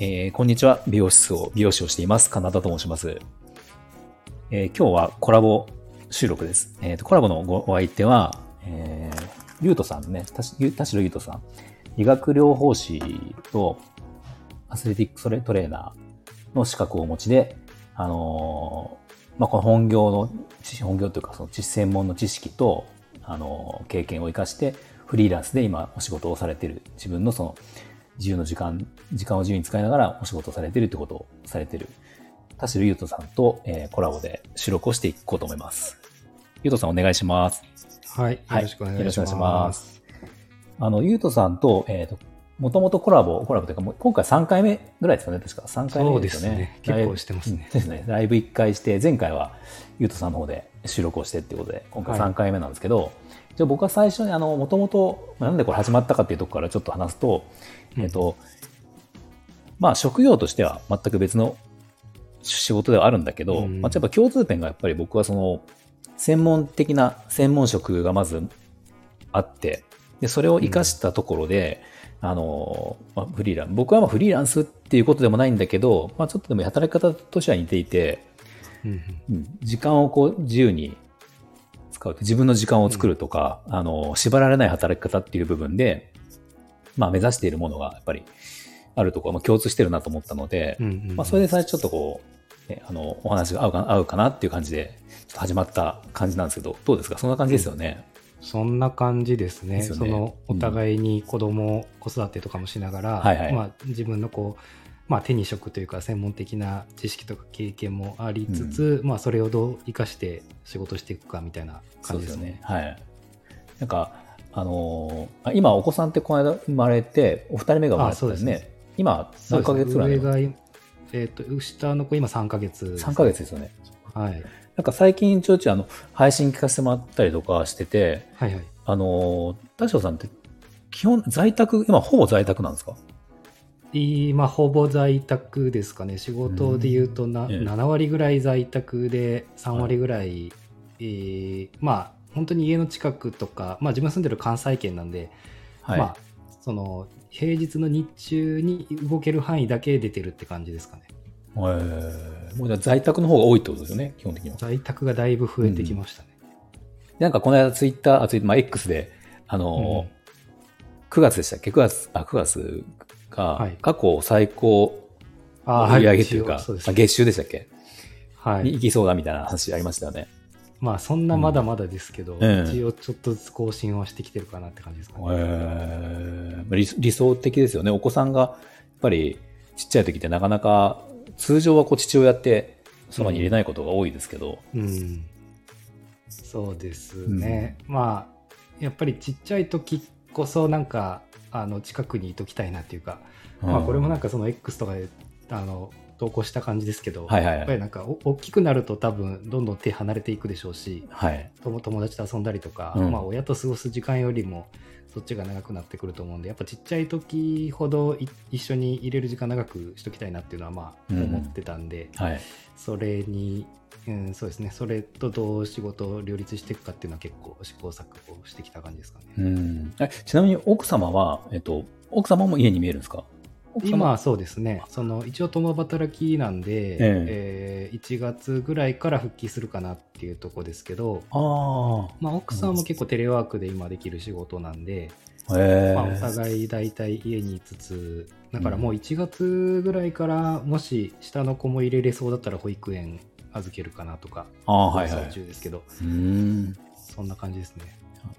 えー、こんにちは。美容室を、美容師をしています。カナダと申します。えー、今日はコラボ収録です。えっ、ー、と、コラボのごお相手は、えー、ゆうとさんね、田代ゆうとさん。医学療法士とアスレティックトレーナーの資格をお持ちで、あの、まあ、この本業の、本業というか、その専門の知識と、あの、経験を活かして、フリーランスで今お仕事をされている自分のその自由の時間、時間を自由に使いながらお仕事をされているってことをされている田代優斗さんと、えー、コラボで収録をしていこうと思います。優斗さんお願いします。はい。よろしくお願いします。よろしくお願いします。あの、優斗さんと、えっ、ー、と、もともとコラボ、コラボというか、もう今回3回目ぐらいですかね、確か。3回目ですよね。ね結構してますね。ですね。ライブ1回して、前回は優斗さんの方で収録をしてっていうことで、今回3回目なんですけど、はいじゃ僕は最初にあの、もともと、なんでこれ始まったかっていうところからちょっと話すと、うん、えっと、まあ職業としては全く別の仕事ではあるんだけど、うん、まあ、やっぱ共通点がやっぱり僕はその、専門的な専門職がまずあって、で、それを活かしたところで、うん、あの、まあ、フリーラン、僕はまあフリーランスっていうことでもないんだけど、まあちょっとでも働き方としては似ていて、うん、時間をこう自由に使う。自分の時間を作るとか、うん、あの、縛られない働き方っていう部分で、まあ目指しているものがやっぱりあるところ、まあ、共通してるなと思ったので、うんうんうん、まあそれで最初ちょっとこう、ね、あの、お話が合うか合うかなっていう感じで、ちょっと始まった感じなんですけど、どうですか？そんな感じですよね。うん、そんな感じですね。すね。その、お互いに子供、うん、子育てとかもしながら、はいはい、まあ自分のこう、まあ、手に職というか専門的な知識とか経験もありつつ、うん、まあ、それをどう生かして仕事していくかみたいな感じですね。すね。はい、なんかあのー、今お子さんってこの間生まれてお二人目が生まれたんですね。今何ヶ月ぐらい上が、えーと、下の子今3ヶ月、3ヶ月ですよね。はい。なんか最近ちょいちょいあの配信聞かせてもらったりとかしてて、はいはい。あのー、田代さんって基本在宅、今ほぼ在宅なんですか？今ほぼ在宅ですかね仕事で言うとな、うん、7割ぐらい在宅で3割ぐらい、はい、えー、まあ本当に家の近くとか、まあ、自分住んでる関西圏なんで、はい、まあその平日の日中に動ける範囲だけ出てるって感じですかね。えー、もうじゃ在宅の方が多いってことですよね基本的には。在宅がだいぶ増えてきましたね。うん、なんかこの間ツイッター、ツイッター、まあ、X で、あの、うん、9月でしたっけ ?9 月、あ、9月が、過去最高売り上げというか、はい、月収でしたっけ？はい。に行きそうだみたいな話ありましたよね。まあそんなまだまだですけど、うん、一応ちょっとずつ更新はしてきてるかなって感じですかね。えー、理理想的ですよね。お子さんがやっぱりちっちゃい時ってなかなか通常はこう父親ってそばに入れないことが多いですけど。うん、うん、そうですね。うん、まあやっぱりちっちゃい時こそなんかあの近くにいときたいなっていうか、まあ、これもなんかその X とかであの投稿した感じですけど、はいはいはい、やっぱりなんか大きくなると多分どんどん手離れていくでしょうし、はい、友達と遊んだりとか、うん、まあ、親と過ごす時間よりもそっちが長くなってくると思うんでやっぱちっちゃい時ほど一緒に入れる時間長くしときたいなっていうのはまあ思ってたんで、うんはい、それに、うん、そうですね。それとどう仕事を両立していくかっていうのは結構試行錯誤してきた感じですかね。うん、ちなみに奥様は、えっと、奥様も家に見えるんですか？今はそうですね。その一応共働きなんで、ええ。えー、1月ぐらいから復帰するかなっていうとこですけどあ、まあ、奥さんも結構テレワークで今できる仕事なんで、えまあ、お互い大体家にいつつだからもう1月ぐらいからもし下の子も入れれそうだったら保育園預けるかなとかあ、はいはい、中ですけどうん。そんな感じですね。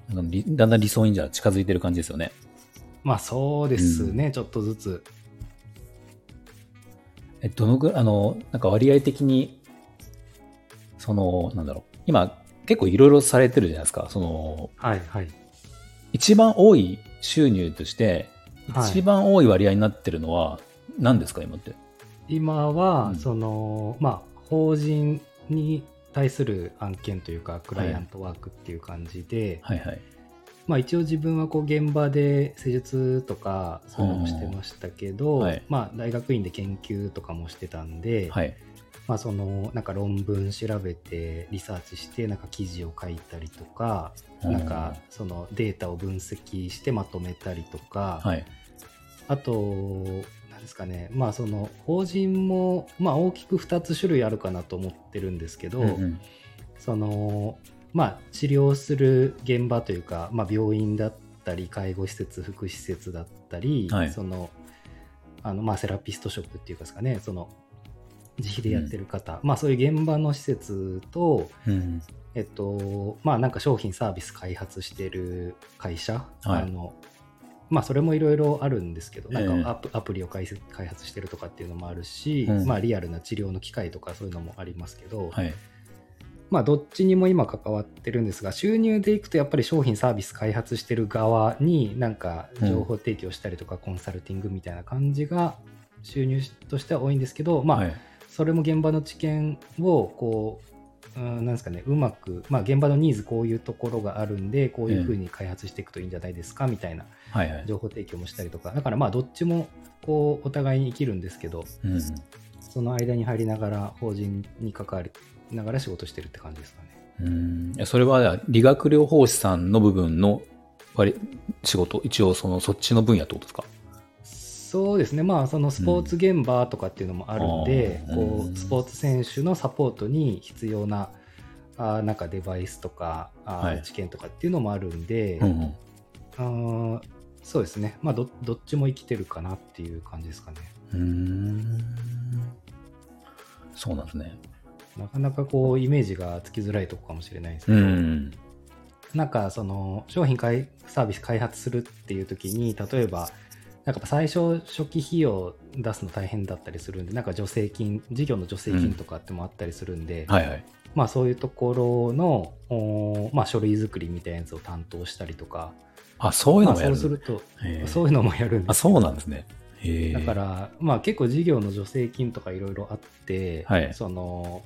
だんだん理想にじゃ近づいてる感じですよね。まあそうですね、うん、ちょっとずつえ、どのぐらい、あの、なんか割合的に、その、なんだろう、今、結構いろいろされてるじゃないですか、その、はいはい。一番多い収入として、一番多い割合になってるのは何ですか、今って？今は、うん、その、まあ、法人に対する案件というか、クライアントワークっていう感じで、はい、はいはいまあ、一応自分はこう現場で施術とかそういうのもしてましたけど、はい、まあ、大学院で研究とかもしてたんで、はい、まあ、そのなんか論文調べてリサーチしてなんか記事を書いたりとか、なんかそのデータを分析してまとめたりとか、はい、あと何なんですかね、まあその法人も、まあ大きく2つ種類あるかなと思ってるんですけど、うんうん。その、まあ治療する現場というか、まあ病院だったり、介護施設、福祉施設だったり、はい。その、あの、まあセラピストショップっていうかですかね、その、自費でやってる方、まあそういう現場の施設と、うん。えっと、まあなんか商品サービス開発してる会社、はい。あの、まあそれもいろいろあるんですけど、なんええ。かアプ,、アプリを開発してるとかっていうのもあるし、うん。まあリアルな治療の機械とかそういうのもありますけど、はい。まあどっちにも今関わってるんですが、収入でいくとやっぱり商品サービス開発してる側になんか情報提供したりとかコンサルティングみたいな感じが収入としては多いんですけど、まあ、はい。それも現場の知見をこう、うん、なんですかねうまく、まあ、現場のニーズこういうところがあるんでこういうふうに開発していくといいんじゃないですかみたいな。情報提供もしたりとかだからまあどっちもこうお互いに生きるんですけどうんその間に入りながら法人に関わりながら仕事してるって感じですかね。うんそれは理学療法士さんの部分の割仕事、一応そのそっちの分野ってことですか？そうですねまあそのスポーツ現場とかっていうのもあるんで、うんこうスポーツ選手のサポートに必要なあーなんかデバイスとかあーはい知見とかっていうのもあるんで、うんうん。あーそうですね。まあど、どっちも生きてるかなっていう感じですかね。うーん。そうなんですね。なかなかこう、イメージがつきづらいとこかもしれないですけうど、ん。なんかその、商品開サービス開発するっていう時に、例えば、なんか最初初期費用出すの大変だったりするんで、なんか助成金、事業の助成金とかってもあったりするんで、はいはい。まあそういうところの、おまあ書類作りみたいなやつを担当したりとか、あ、そういうまあのもやるそうすると、そういうのもやるんですあ、そうなんですね。だか、ら、まあ結構事業の助成金とかいろいろあって、はいその、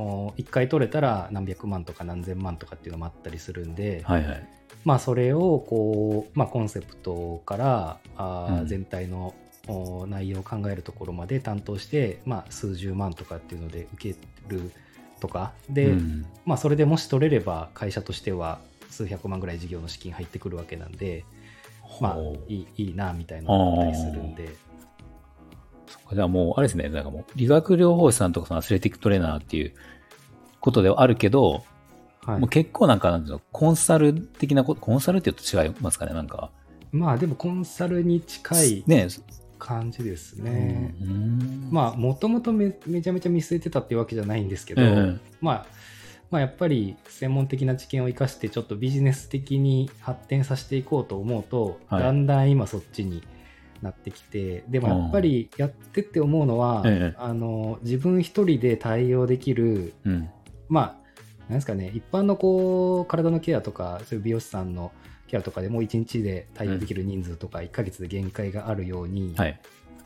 お一回取れたら何百万とか何千万とかっていうのもあったりするんで、はいはい。まあそれをこう、まあコンセプトからあ全体のお内容を考えるところまで担当して、まあ数十万とかっていうので受けるとか、で、うん。まあそれでもし取れれば会社としては数百万ぐらい事業の資金入ってくるわけなんで、まあいいいいなみたいなのがあったりするんで、そっかじゃあもう、あれですね、なんかもう、理学療法士さんとかそのアスレティックトレーナーっていうことではあるけど、はい。もう結構なんか、なんていうの、コンサル的なこと、コンサルって言うと違いますかね、なんか。まあでもコンサルに近いね。感じですね。うん。まあもともとめめちゃめちゃ見据えてたっていうわけじゃないんですけど、うん。まあ、まあやっぱり専門的な知見を生かしてちょっとビジネス的に発展させていこうと思うと、はい。だんだん今そっちになってきてでもやっぱりやってって思うのは、ええあの自分一人で対応できるうん。まあなんですかね一般のこう体のケアとかそういう美容師さんのケアとかでもう1日で対応できる人数とか1ヶ月で限界があるように、はい。や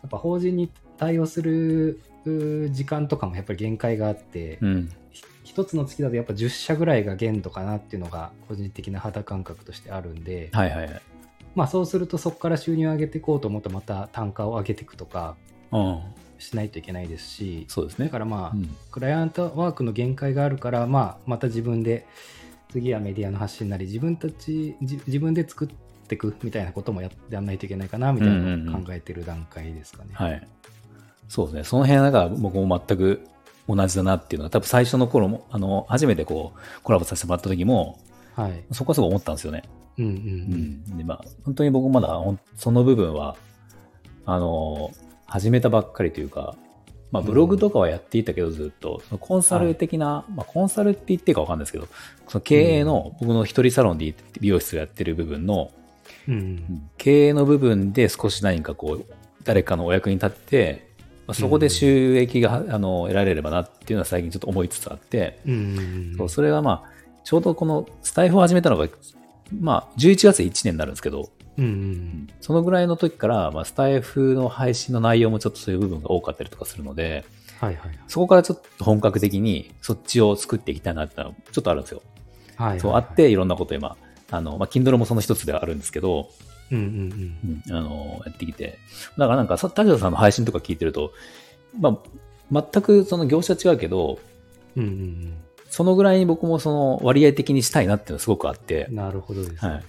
っぱ法人に対応するう時間とかもやっぱり限界があって、うん。ひ一つの月だとやっぱ10社ぐらいが限度かなっていうのが個人的な肌感覚としてあるんで、はいはいはい。まあそうするとそこから収入を上げていこうと思うとまた単価を上げていくとかうん。しないといけないですし、そうですね。だからまあ、うんクライアントワークの限界があるから、まあ、また自分で次はメディアの発信なり自分たちじ自分で作っていくみたいなこともややんないといけないかなみたいなのを考えてる段階ですかね。はい。そうですね。その辺はなんか僕も全く同じだなっていうのは、多分最初の頃も、あの、初めてこう、コラボさせてもらった時も、はい。そこはすごい思ったんですよね。うんうんううん。ん。で、まあ、本当に僕まだその部分は、あの、始めたばっかりというか、まあ、ブログとかはやっていたけど、ずっと、そのコンサル的な、まあ、コンサルって言っていいかわかんないですけど、その経営の、僕の一人サロンで美容室をやってる部分の、うんうん経営の部分で少し何かこう、誰かのお役に立って、まあそこで収益が、あの得られればなっていうのは最近ちょっと思いつつあって、うんうんそうそれはまあ、ちょうどこのスタイフを始めたのが、まあ、11月で1年になるんですけど、うんうんそのぐらいの時から、まあ、スタイフの配信の内容もちょっとそういう部分が多かったりとかするので、はいはいそこからちょっと本格的にそっちを作っていきたいなってのはちょっとあるんですよ。はいはい。そうあって、いろんなこと今、あの、まあ、Kindle もその一つではあるんですけど、うんうんうんあの、やってきて。だからなんか、さ田代さんの配信とか聞いてると、まあ、全くその業種は違うけど、うん。うんうんそのぐらいに僕もその割合的にしたいなっていうのはすごくあってうん。、なるほどです。はい。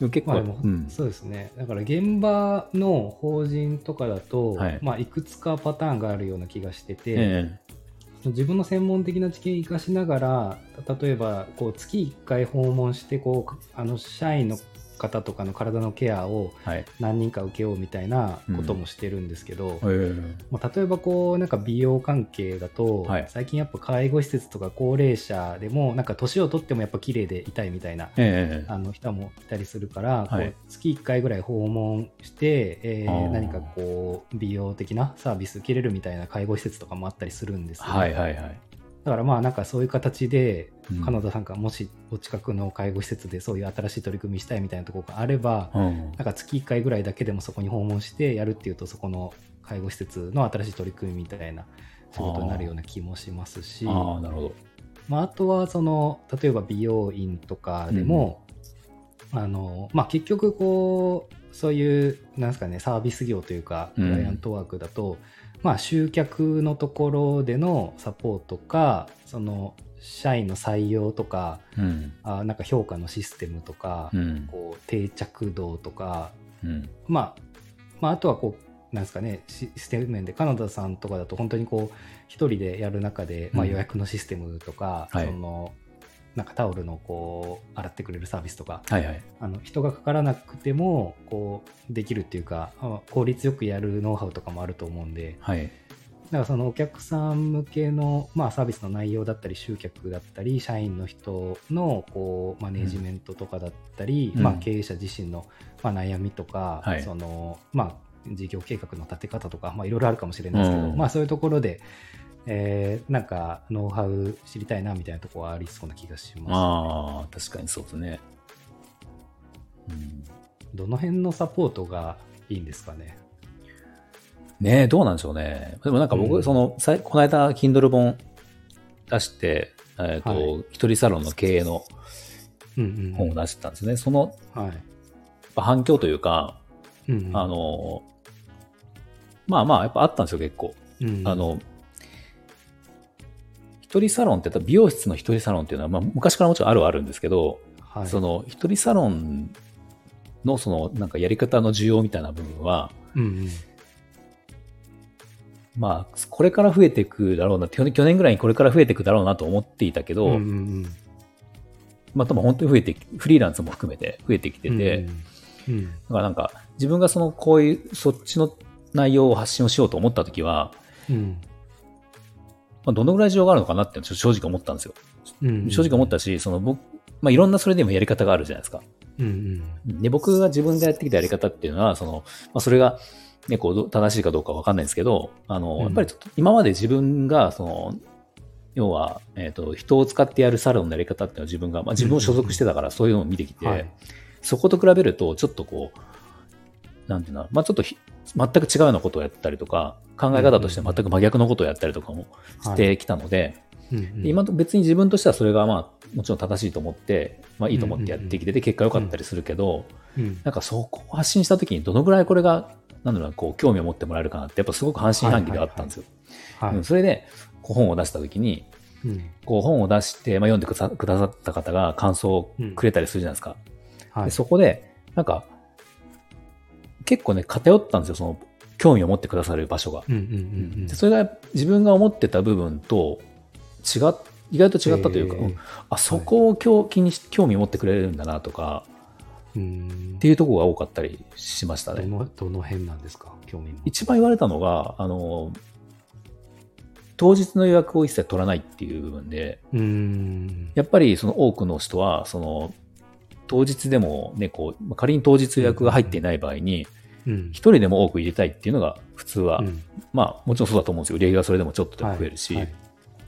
でも結構、まあうん、そうですね。だから現場の法人とかだと、はいいまあ、いくつかパターンがあるような気がしてて、え自分の専門的な知見を生かしながら、例えばこう月1回訪問してこう、あの社員の方とかの体のケアを。何人か受けようみたいなこともしてるんですけど、ええまあ、例えばこうなんか美容関係だと、はい。最近やっぱ介護施設とか高齢者でもなんか年を取ってもやっぱ綺麗でいたいみたいなええあの人もいたりするから、はい。こう月1回ぐらい訪問して、えー。何かこう美容的なサービス受けれるみたいな介護施設とかもあったりするんですよね。はいはいはい。だからまあなんかそういう形で、うん。カナダさんがもしお近くの介護施設でそういう新しい取り組みしたいみたいなところがあれば、うん。なんか月1回ぐらいだけでもそこに訪問してやるっていうとそこの介護施設の新しい取り組みみたいな仕事になるような気もしますし。ああ、なるほど。まあ、あとはその例えば美容院とかでも、あのまあ、結局こうそういうなんですかねサービス業というかうん。クライアントワークだと、まあ、集客のところでのサポートかその社員の採用とかうん。あなんか評価のシステムとか、うん。こう定着度とか、うん。まあ、まああとはこうなんですかねシステム面でカナダさんとかだと本当にこう一人でやる中で、まあ、うん予約のシステムとか、はいそのなんかタオルのこう洗ってくれるサービスとかはいはい。あの人がかからなくてもこうできるっていうかあ効率よくやるノウハウとかもあると思うんではい。だからそのお客さん向けの、まあ、サービスの内容だったり集客だったり社員の人のこうマネージメントとかだったり、うんまあ、経営者自身の、まあ、悩みとか、はいそのまあ、事業計画の立て方とか、まあ、いろいろあるかもしれないですけど、うんまあ、そういうところで、えーなんかノウハウ知りたいなみたいなところはありそうな気がします、ああ、確かにそうですね。うんどの辺のサポートがいいんですかね？ねえ、どうなんでしょうね。でもなんか僕、うんその、この間、Kindle 本出して、えっ、と、はい一人サロンの経営のうんうんうん本を出してたんですね。そのはい反響というか、うんうんあの、まあまあ、やっぱあったんですよ、結構。うんあの、一人サロンって、美容室の一人サロンっていうのは、まあ、昔からもちろんあるはあるんですけど、はい。その一人サロンのそのなんかやり方の需要みたいな部分は、うんうん。まあ、これから増えていくだろうな、去年ぐらいにこれから増えていくだろうなと思っていたけど、うんうんうん。まあ多分本当に増えてき、フリーランスも含めて増えてきてて、うんうんだからなんか自分がそのこういう、そっちの内容を発信をしようと思ったときは、うんまあ、どのぐらい需要があるのかなって正直思ったんですよ。うん正直思ったし、その僕、まあいろんなそれでもやり方があるじゃないですか。うんうん。で、僕が自分でやってきたやり方っていうのは、その、まあ、それが、ね、こう、ど正しいかどうかわかんないんですけど、あの、うん。やっぱりちょっと今まで自分が、その、要は、えっ、と、人を使ってやるサロンのやり方っていうのは自分が、まあ、自分を所属してたからそういうのを見てきて、はい。そこと比べると、ちょっとこう、なんていうの、まあ、ちょっとひ全く違うようなことをやったりとか、考え方として全く真逆のことをやったりとかもしてきたので、うんうん。で今と別に自分としてはそれがまあ、もちろん正しいと思って、まあいいと思ってやってきてて、結果良かったりするけど、うんなんかそこを発信した時にどのぐらいこれが、なんだろうな、こう、興味を持ってもらえるかなって、やっぱすごく半信半疑であったんですよ。それで、本を出した時に、うん。こう本を出して、まあ、読んでくださった方が感想をくれたりするじゃないですか。はい。でそこで、なんか、結構ね、偏ったんですよ、その、興味を持ってくださる場所が。それが自分が思ってた部分と違っ、意外と違ったというか、えーうん。あ、そこを興気にし興味を持ってくれるんだなとか、うん。っていうところが多かったりしましたね。どのどの辺なんですか？興味も一番言われたのが、あの、当日の予約を一切取らないっていう部分で、うん。やっぱりその多くの人は、その、当日でもね、こう、まあ仮に当日予約が入っていない場合に、うん。一人でも多く入れたいっていうのが普通は、うん。まあもちろんそうだと思うんですよ。売り上げがそれでもちょっとでも増えるし。はい。はい。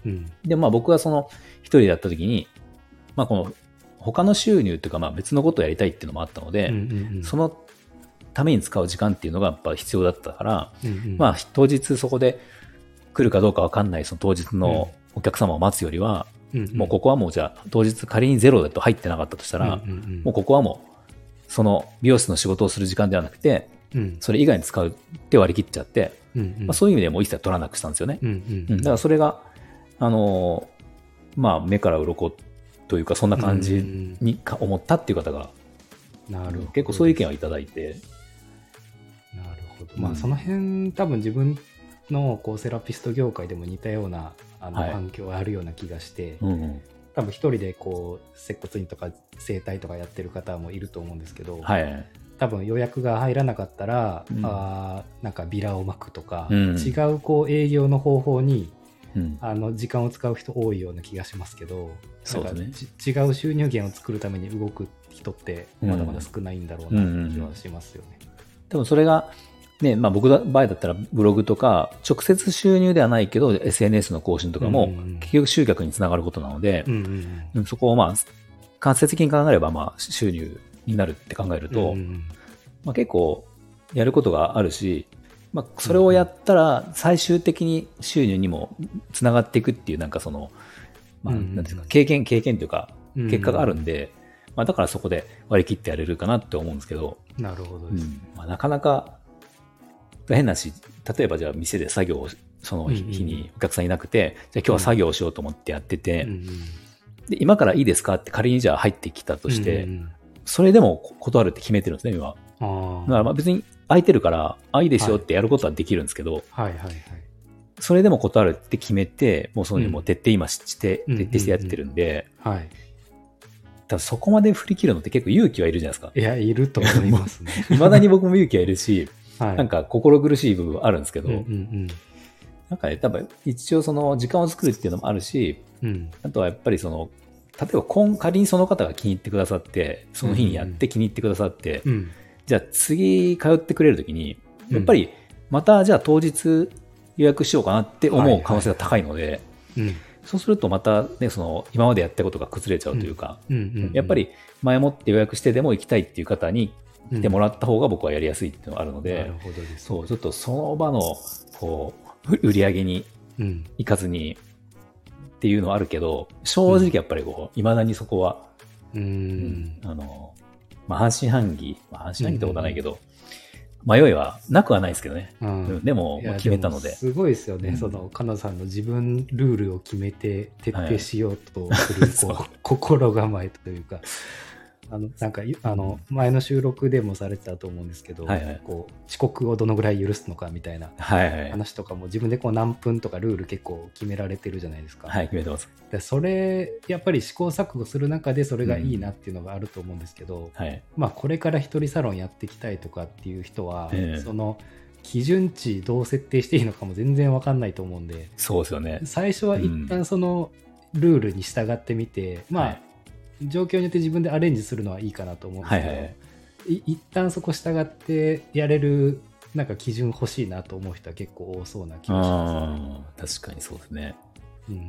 うん。で、まあ僕はその一人でやった時に、まあこの他の収入っていうかまあ別のことをやりたいっていうのもあったので、うんうんうん。そのために使う時間っていうのがやっぱ必要だったから、うんうん。まあ当日そこで来るかどうかわかんないその当日のお客様を待つよりは、うんうん。もうここはもうじゃあ当日仮にゼロだと入ってなかったとしたら、うんうんうん。もうここはもうその美容室の仕事をする時間ではなくて、うん。それ以外に使うって割り切っちゃって、うんうん。まあ、そういう意味でもう一切取らなくしたんですよね。うんうんうん。だからそれが、あのーまあ、目から鱗というか、そんな感じにか思ったっていう方がなるほど。結構そういう意見をいただいて、なるほど。うんまあ、その辺、多分自分のこうセラピスト業界でも似たようなあのはい。環境があるような気がして、うんうん。多分一人でこう接骨院とか整体とかやってる方もいると思うんですけど、はい。多分予約が入らなかったら、うん。あーなんかビラを巻くとか、うん。違うこう営業の方法にうん。あの時間を使う人多いような気がしますけどそうなんかち違う収入源を作るために動く人ってまだまだ少ないんだろうなって気はしますよね。多分それが、ね、まあ僕の場合だったらブログとか、直接収入ではないけど、SNS の更新とかも結局集客につながることなのでう、んうんうん。そこをまあ、間接的に考えれば、まあ、収入になるって考えるうんと、うんうん。まあ結構、やることがあるし、まあ、それをやったら、最終的に収入にもつながっていくっていう、なんかその、まあ、なんていうか、経験、経験というか、うん。結果があるんで、まあ、だからそこで割り切ってやれるかなって思うんですけど、なるほどです。うん。まあ、なかなか変なし、例えばじゃあ店で作業をその日にお客さんいなくて、じゃあ今日は作業をしようと思ってやってて、うんうんで今からいいですかって仮にじゃあ入ってきたとして、うんうんそれでも断るって決めてるんですね、今。だからまあ別に空いてるから、あ、いいですよってやることはできるんですけど、はいはいはい。それでも断るって決めて、もうそのうんもう徹底今して、うん徹底してやってるんで、はい。ただそこまで振り切るのって結構勇気はいるじゃないですか。いや、いると思いますね。未だに僕も勇気はいるし、はい。なんか心苦しい部分はあるんですけど、うんうんなんかね、多分一応その時間を作るっていうのもあるし、うん。うんあとはやっぱりその、例えば今仮にその方が気に入ってくださって、その日にやって気に入ってくださって、うん。じゃあ次通ってくれるときに、やっぱりまたじゃあ当日予約しようかなって思う可能性が高いので、うん。そうするとまたね、その今までやったことが崩れちゃうというか、うんうん。やっぱり前もって予約してでも行きたいっていう方に来てもららった方が僕はやりやすいっていうのがあるので、なるほどです。そう、ちょっとその場のこう売り上げにうん。行かずにっていうのはあるけど、正直やっぱりこう、未だにそこは、う。うんあの、まあ、半信半疑、まあ、半信半疑ってことはないけど、迷いはなくはないですけどね。でも、決めたので。もすごいですよね、うんその、かなさんの自分ルールを決めて徹底しようとする、心構えというか、あの、なんか、いあの、前の収録でもされてたと思うんですけど、はいはいこう、遅刻をどのぐらい許すのかみたいな。話とかも自分でこう何分とかルール結構決められてるじゃないですか。はい、決めてます。でそれ、やっぱり試行錯誤する中でそれがいいなっていうのがあると思うんですけど、はい。まあ、これから一人サロンやっていきたいとかっていう人は、ええその基準値どう設定していいのかも全然わかんないと思うんでそうですよね。最初は一旦そのルールに従ってみて、まあ、はい状況によって自分でアレンジするのはいいかなと思うんですけど、はいはい。い一旦そこ従ってやれるなんか基準欲しいなと思う人は結構多そうな気がしまああ、確かにそうですね。す、うん。い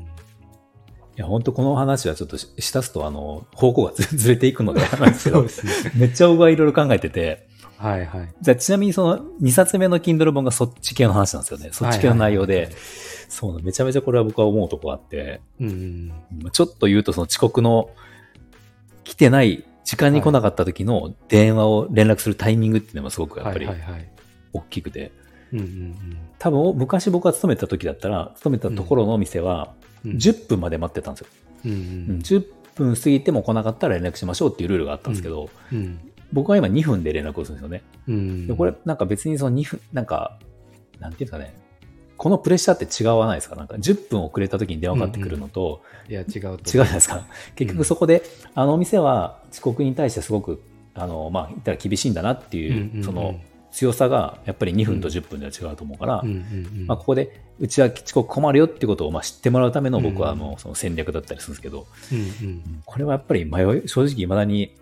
や、本当この話はちょっとししたすと、あの、方向がずずれていくので、なんですけどね。めっちゃ僕はいろいろ考えてて、はいはい。じゃあちなみにその2冊目の Kindle 本がそっち系の話なんですよね。そっち系の内容で。はいはいはい。そうな、めちゃめちゃこれは僕は思うとこがあって、うんちょっと言うとその遅刻の来てない、時間に来なかった時の電話を連絡するタイミングっていうのもすごくやっぱり大きくて、多分昔僕が勤めた時だったら、勤めたところのお店はうん。10分まで待ってたんですよ。うんううん。ん10分過ぎても来なかったら連絡しましょうっていうルールがあったんですけど、うん。僕は今2分で連絡をするんですよね。うん。でこれなんか別にその2分、なんか、なんていうんですかね、このプレッシャーって違わないですか？なんか10分遅れた時に電話かかってくるのと、いや違うと違うじゃないですか？結局そこで、あのお店は遅刻に対してすごく、あの、まあ、言ったら厳しいんだなっていう、うんうんうん。その強さがやっぱり2分と10分では違うと思うから、うんうんうんまあ、ここで、うちは遅刻困るよってことをまあ知ってもらうための僕はあうんの、その戦略だったりするんですけど、うんうん。これはやっぱり迷い、正直未だに、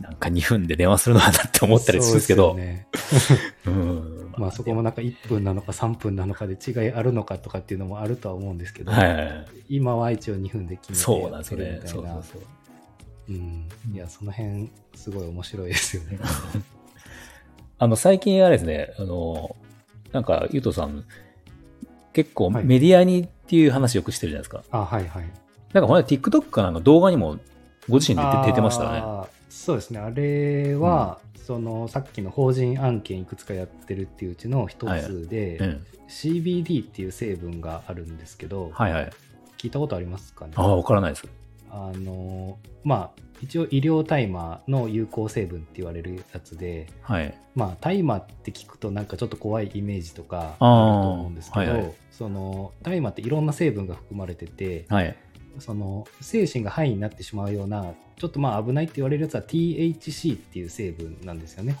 なんか2分で電話するのかなって思ったりするんですけど、そうですよねうん まあそこもなんか1分なのか3分なのかで違いあるのかとかっていうのもあるとは思うんですけど、はいはいはい。今は一応2分で決めてそうなんですよね。やってるみたいうなそそうそう。うんいやその辺すごい面白いですよね。あの、最近あれですね、あの、なんか、ゆうとさん、結構はいメディアにっていう話よくしてるじゃないですか。あはいはい。なんか、ほら、TikTok かなんか動画にもご自身で出てましたよね。そうですねあれは、そのさっきの法人案件いくつかやってるっていううちの一つで、うん。CBD っていう成分があるんですけど、はいはい。聞いたことありますかね？ああ、わからないです。あのまあ一応医療大麻の有効成分って言われるやつで、はい。まあ大麻って聞くとなんかちょっと怖いイメージとかあると思うんですけど、はいはいその大麻っていろんな成分が含まれてて、はい。その精神がハイになってしまうようなちょっとまあ危ないって言われるやつは THC っていう成分なんですよね。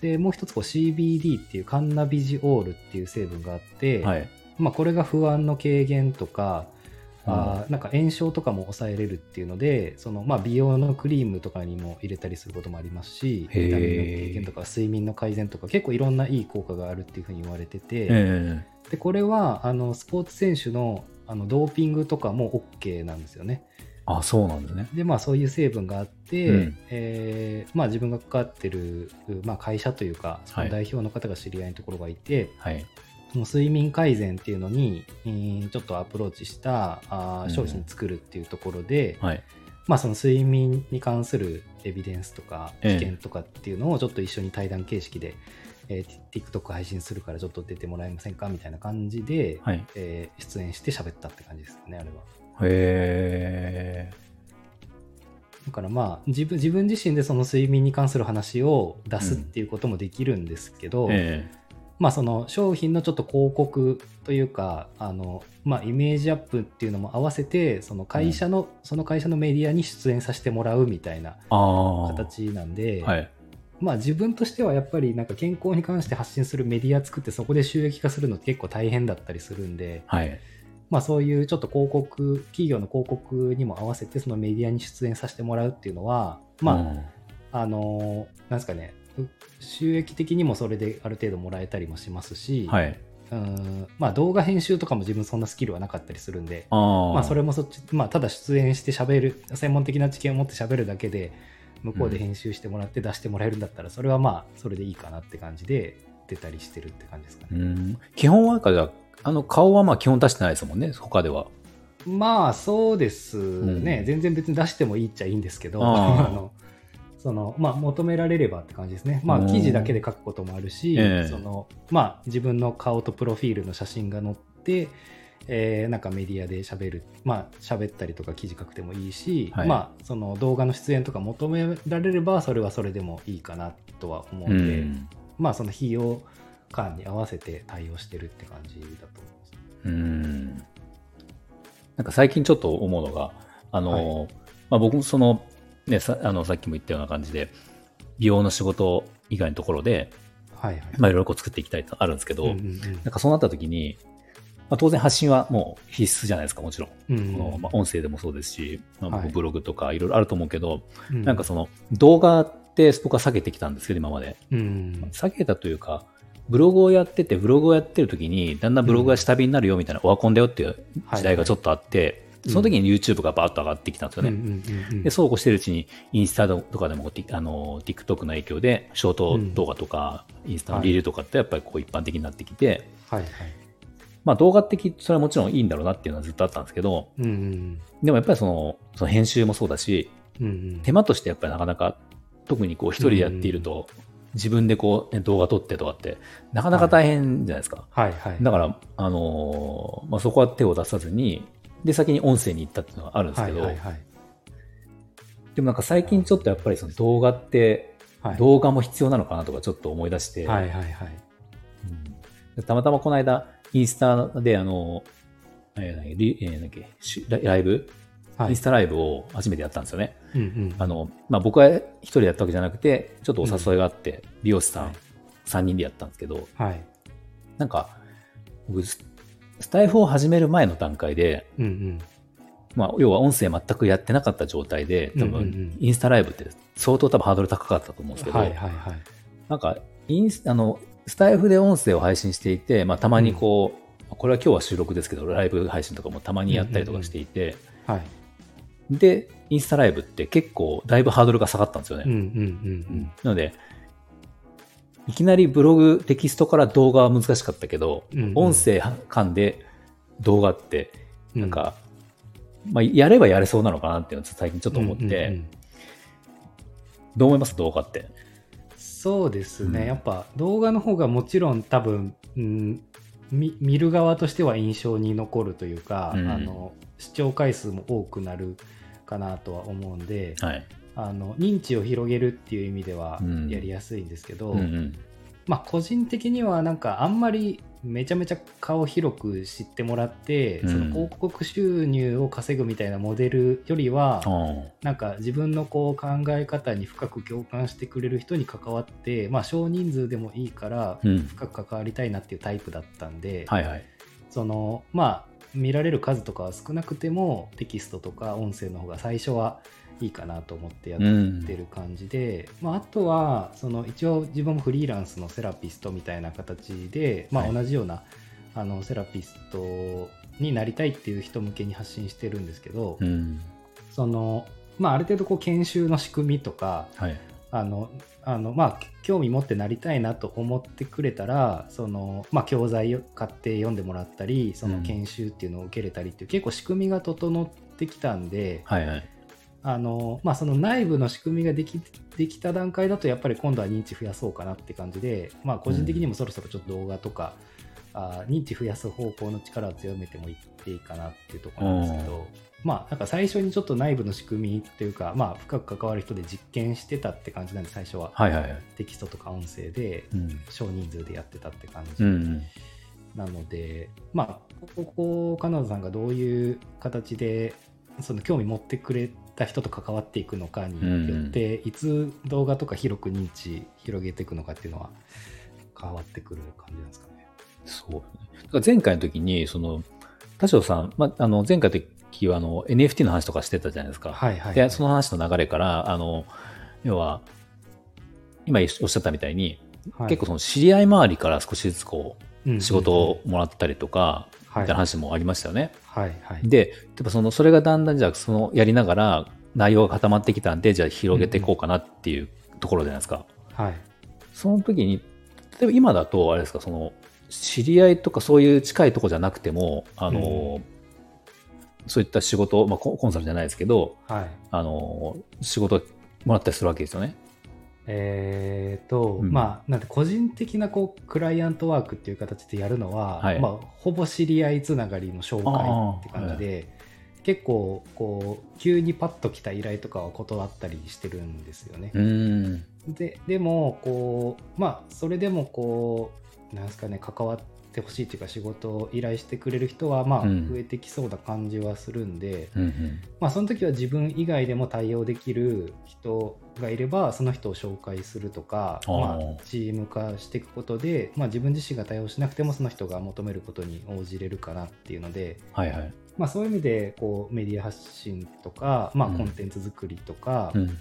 でもう一つこう CBD っていうカンナビジオールっていう成分があって、う。はい。まあ、これが不安の軽減とか、うんあーなんか炎症とかも抑えれるっていうのでその、まあ、美容のクリームとかにも入れたりすることもありますしビタミンの軽減とか睡眠の改善とか結構いろんないい効果があるっていうふうに言われてて、えでこれはあのスポーツ選手のあのドーピングとかも OK なんですよね。あ、そうなんですね。でまあそういう成分があって、うんえーまあ、自分が関わってる、まあ、会社というかその代表の方が知り合いのところがいて、はい。その睡眠改善っていうのに、えーちょっとアプローチしたあ商品作るっていうところで、はい。まあその睡眠に関するエビデンスとかええ知見とかっていうのをちょっと一緒に対談形式で、えー TikTok 配信するからちょっと出てもらえませんかみたいな感じで、はい。えー出演して喋ったって感じですよねあれは。へえ。だからまあ自分自分自身でその睡眠に関する話を出すっていうこともできるんですけど、えまあその商品のちょっと広告というかあの、まあ、イメージアップっていうのも合わせてその会社の、その会社のメディアに出演させてもらうみたいな。形なんで、はい。まあ自分としてはやっぱりなんか健康に関して発信するメディア作ってそこで収益化するのって結構大変だったりするんで、はい。まあそういうちょっと広告企業の広告にも合わせてそのメディアに出演させてもらうっていうのはまあ、あのなんですかねう収益的にもそれである程度もらえたりもしますし、あ。はい。うんまあ動画編集とかも自分そんなスキルはなかったりするんで、ああ。まあそれもそっち、まあただ出演して喋る、専門的な知見を持って喋るだけで、向こうで編集してもらって出してもらえるんだったら、それはまあそれでいいかなって感じで出たりしてるって感じですかうね。ん。基本は、じゃああの、顔はまあ基本出してないですもんね、他では。まあそうですね、うん全然別に出してもいいっちゃいいんですけど、あ のそのまあ、求められればって感じですね。まあうん記事だけで書くこともあるし、ええそのまあ、自分の顔とプロフィールの写真が載って、えーなんかメディアで喋る、まあ喋ったりとか記事書くてもいいし、はいまあその動画の出演とか求められればそれはそれでもいいかなとは思ううんで、ん。まあその費用感に合わせて対応してるって感じだと思います。うん。なんか最近ちょっと思うのが、あの、はまあ僕もその、ね、さあのさっきも言ったような感じで、美容の仕事以外のところで、はいはい。まあいろいろこう作っていきたいとあるんですけど、うんうんうんなんかそうなった時に、まあ、当然発信はもう必須じゃないですか、もちろん。うん。このまあ、音声でもそうですし、まあブログとかいろいろあると思うけど、うん。なんかその動画って僕は避けてきたんですけど、今まで。うん。避けたというか、ブログをやってて、ブログをやってる時に、だんだんブログが下火になるよみたいな、オワコンだよっていう時代がちょっとあって、い。その時に YouTube がバーッと上がってきたんですよね。うんうんうん。うんで、そうこうしてるうちに、インスタとかでも、あの、TikTok の影響で、ショート動画とか、インスタのリールとかってやっぱりこう一般的になってきて、はい。はい。まあ動画的、それはもちろんいいんだろうなっていうのはずっとあったんですけど、うんうんでもやっぱりその、その編集もそうだし、うんうん手間としてやっぱりなかなか、特にこう一人でやっていると、自分でこう、ね、動画撮ってとかって、なかなか大変じゃないですか。はいはい。だから、あのーまあ、そこは手を出さずに、で、先に音声に行ったっていうのがあるんですはけど、いはいはい。でもなんか最近ちょっとやっぱりその動画って、はい動画も必要なのかなとかちょっと思い出して、はいはいはい。うんたまたまこの間、インスタで、あの、えー何リえーなんだっけしラライブ、はいインスタライブを初めてやったんですよね。うんうんあの、まあ、僕は一人でやったわけじゃなくて、ちょっとお誘いがあって、美容師さんはい3人でやったんですけど、はい。なんか、僕、ススタイフを始める前の段階で、うんうん。まあ、要は音声全くやってなかった状態で、多分、インスタライブって相当多分ハードル高かったと思うんですけど、はいはいはい。なんか、インスあの、スタイフで音声を配信していて、まあ、たまにこう、これは今日は収録ですけど、ライブ配信とかもたまにやったりとかしていて、はい。で、インスタライブって結構だいぶハードルが下がったんですよね。うんうんうんなので、いきなりブログ、テキストから動画は難しかったけど、うんうん音声間で動画って、うん。なんか、まあ、やればやれそうなのかなっていうのを最近ちょっと思って、うんうんうんどう思います？動画って。そうですね、うんやっぱ動画の方がもちろん多分、うん、見見る側としては印象に残るというか、うんあの視聴回数も多くなるかなとは思うんで、はい。あの認知を広げるっていう意味ではうんやりやすいんですけど、うんうん。まあ個人的にはなんかあんまりめちゃめちゃ顔広く知ってもらって、うんその広告収入を稼ぐみたいなモデルよりは、あなんか自分のこう考え方に深く共感してくれる人に関わって、まあ、少人数でもいいから。深く関わりたいなっていうタイプだったんで、はいはい。そのまあ見られる数とかは少なくてもテキストとか音声の方が最初はいいかなと思ってやっうん。てる感じで、まあ、あとはその一応自分もフリーランスのセラピストみたいな形で、まあ、はい同じような、あのセラピストになりたいっていう人向けに発信してるんですけど、うん。そのまあ、ある程度こう研修の仕組みとかはい。あのあの、まあ、興味持ってなりたいなと思ってくれたらその、まあ、教材を買って読んでもらったりその研修っていうのを受けれたりっていう、結構仕組みが整ってきたんではいはい。あの、まあ、その内部の仕組みができできた段階だとやっぱり今度は認知増やそうかなって感じで、まあ、個人的にもそろそろちょっと動画とか、あ認知増やす方向の力を強めてもいっていいかなっていうところなんですけど、まあなんか最初にちょっと内部の仕組みっていうか、まあ、深く関わる人で実験してたって感じなんで最初ははいはいはい。テキストとか音声でうん。少人数でやってたって感うじん。なので、まあここカナダさんがどういう形でその興味持ってくれた人と関わっていくのかによって、いつ動画とか広く認知広げていくのかっていうのは変わってくる感じなんですかね。そう。だから前回の時に、その、田代さん、まあ、あの、前回の時は、あの、NFT の話とかしてたじゃないですか。はいはい、で、その話の流れから、あの、要は、今おっしゃったみたいに、はい結構その知り合い周りから少しずつこうんう、仕事をもらったりとか、はいみたいな話もありましたよね。はいはい。で、やっぱその、それがだんだんじゃあ、その、やりながら、内容が固まってきたんで、じゃあ広げていこうかなっていうところじゃないですか。はい。その時に、例えば今だと、あれですか、その、知り合いとかそういう近いとこじゃなくても、あの、そういった仕事、まあ、ココンサルじゃないですけど、はい。あの、仕事もらったりするわけですよね。えーと、うん。まあ、なんて個人的なこうクライアントワークっていう形でやるのは、はい。まあ、ほぼ知り合いつながりの紹介って感じで、結構こう急にパッと来た依頼とかは断ったりしてるんですよね。ででもこうまあそれでもこうなんですかね関わってほしいというか仕事を依頼してくれる人はまあうん増えてきそうな感じはするんで、うんうん。まあその時は自分以外でも対応できる人がいればその人を紹介するとかまあ、チーム化していくことで、まあ、自分自身が対応しなくてもその人が求めることに応じれるかなっていうので、はいはい。まあ、そういう意味でこうメディア発信とか、まあ、うんコンテンツ作りとか、うん。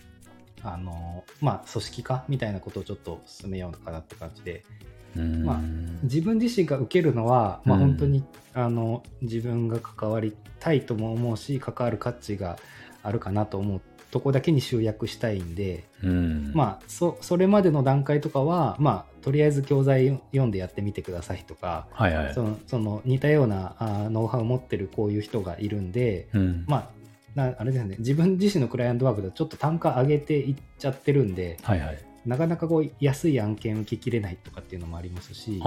あのまあ、組織化みたいなことをちょっと進めようかなって感じでうんまあ自分自身が受けるのは、まあ、うん本当に、あの自分が関わりたいとも思うし関わる価値があるかなと思うとこだけに集約したいんで、うん。まあそそれまでの段階とかは、まあ、とりあえず教材読んでやってみてくださいとか、はいはい。そのその似たようなあーノウハウを持ってるこういう人がいるんで、うん。まあなあれですね自分自身のクライアントワークでちょっと単価上げていっちゃってるんではいはい。なかなかこう安い案件受けきれないとかっていうのもありますし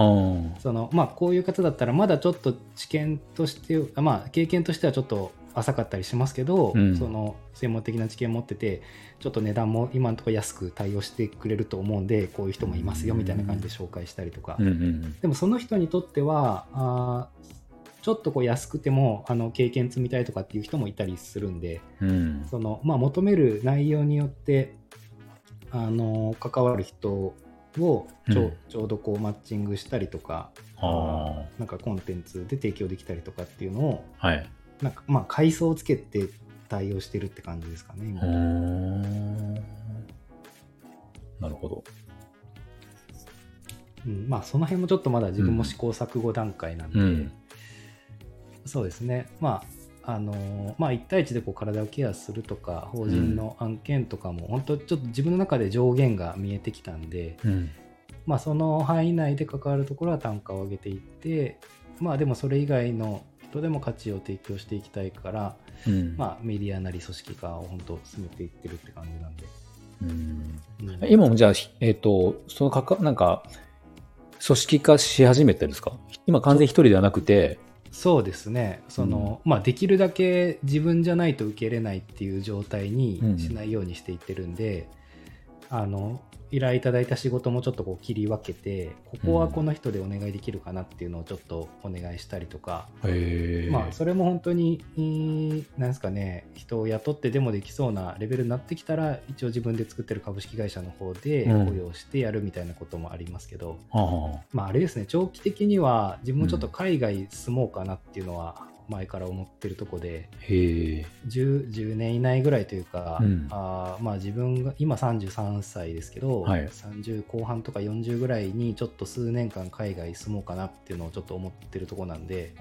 そのまあこういう方だったらまだちょっと知見としてあまあ経験としてはちょっと浅かったりしますけど、うんその専門的な知見持っててちょっと値段も今のところ安く対応してくれると思うんでこういう人もいますよみたいな感じで紹介したりとか、うんうんでもその人にとってはあーちょっとこう安くてもあの経験積みたいとかっていう人もいたりするんでうん。うん。その、まあ、求める内容によってあの関わる人をちょ,、うんちょうどこうマッチングしたりとかあなんかコンテンツで提供できたりとかっていうのをあ。はい。なんかまあ階層をつけて対応してるって感じですかね今、ん。なるほど。うん、まあその辺もちょっとまだ自分も試行錯誤段階なんで、うん。そうですねまああのーまあ1対1でこう体をケアするとか法人の案件とかも本当ちょっと自分の中で上限が見えてきたんで、うん。まあ、その範囲内で関わるところは単価を上げていって、まあ、でもそれ以外の人でも価値を提供していきたいから、うん。まあ、メディアなり組織化を本当進めていってるって感じなんで。うんうん今もじゃあ、えっ、と、そのかか、なんか、組織化し始めてるんですか？今完全に一人ではなくて、そうですね。その、まあ、できるだけ自分じゃないと受けれないっていう状態にしないようにしていってるんで、あの依頼いただいた仕事もちょっとこう切り分けてここはこの人でお願いできるかなっていうのをちょっとお願いしたりとか、へえ。まあそれも本当にいいなんですかね人を雇ってでもできそうなレベルになってきたら一応自分で作ってる株式会社の方でうん。雇用してやるみたいなこともありますけど、はあはまああれですね長期的には自分もちょっと海外住もうかなっていうのは前から思ってるとこであへえ。10, 10年以内ぐらいというか、うん。あーまあ自分が今33歳ですけど、はい。30後半とか40ぐらいにちょっと数年間海外住もうかなっていうのをちょっと思ってるとこなんで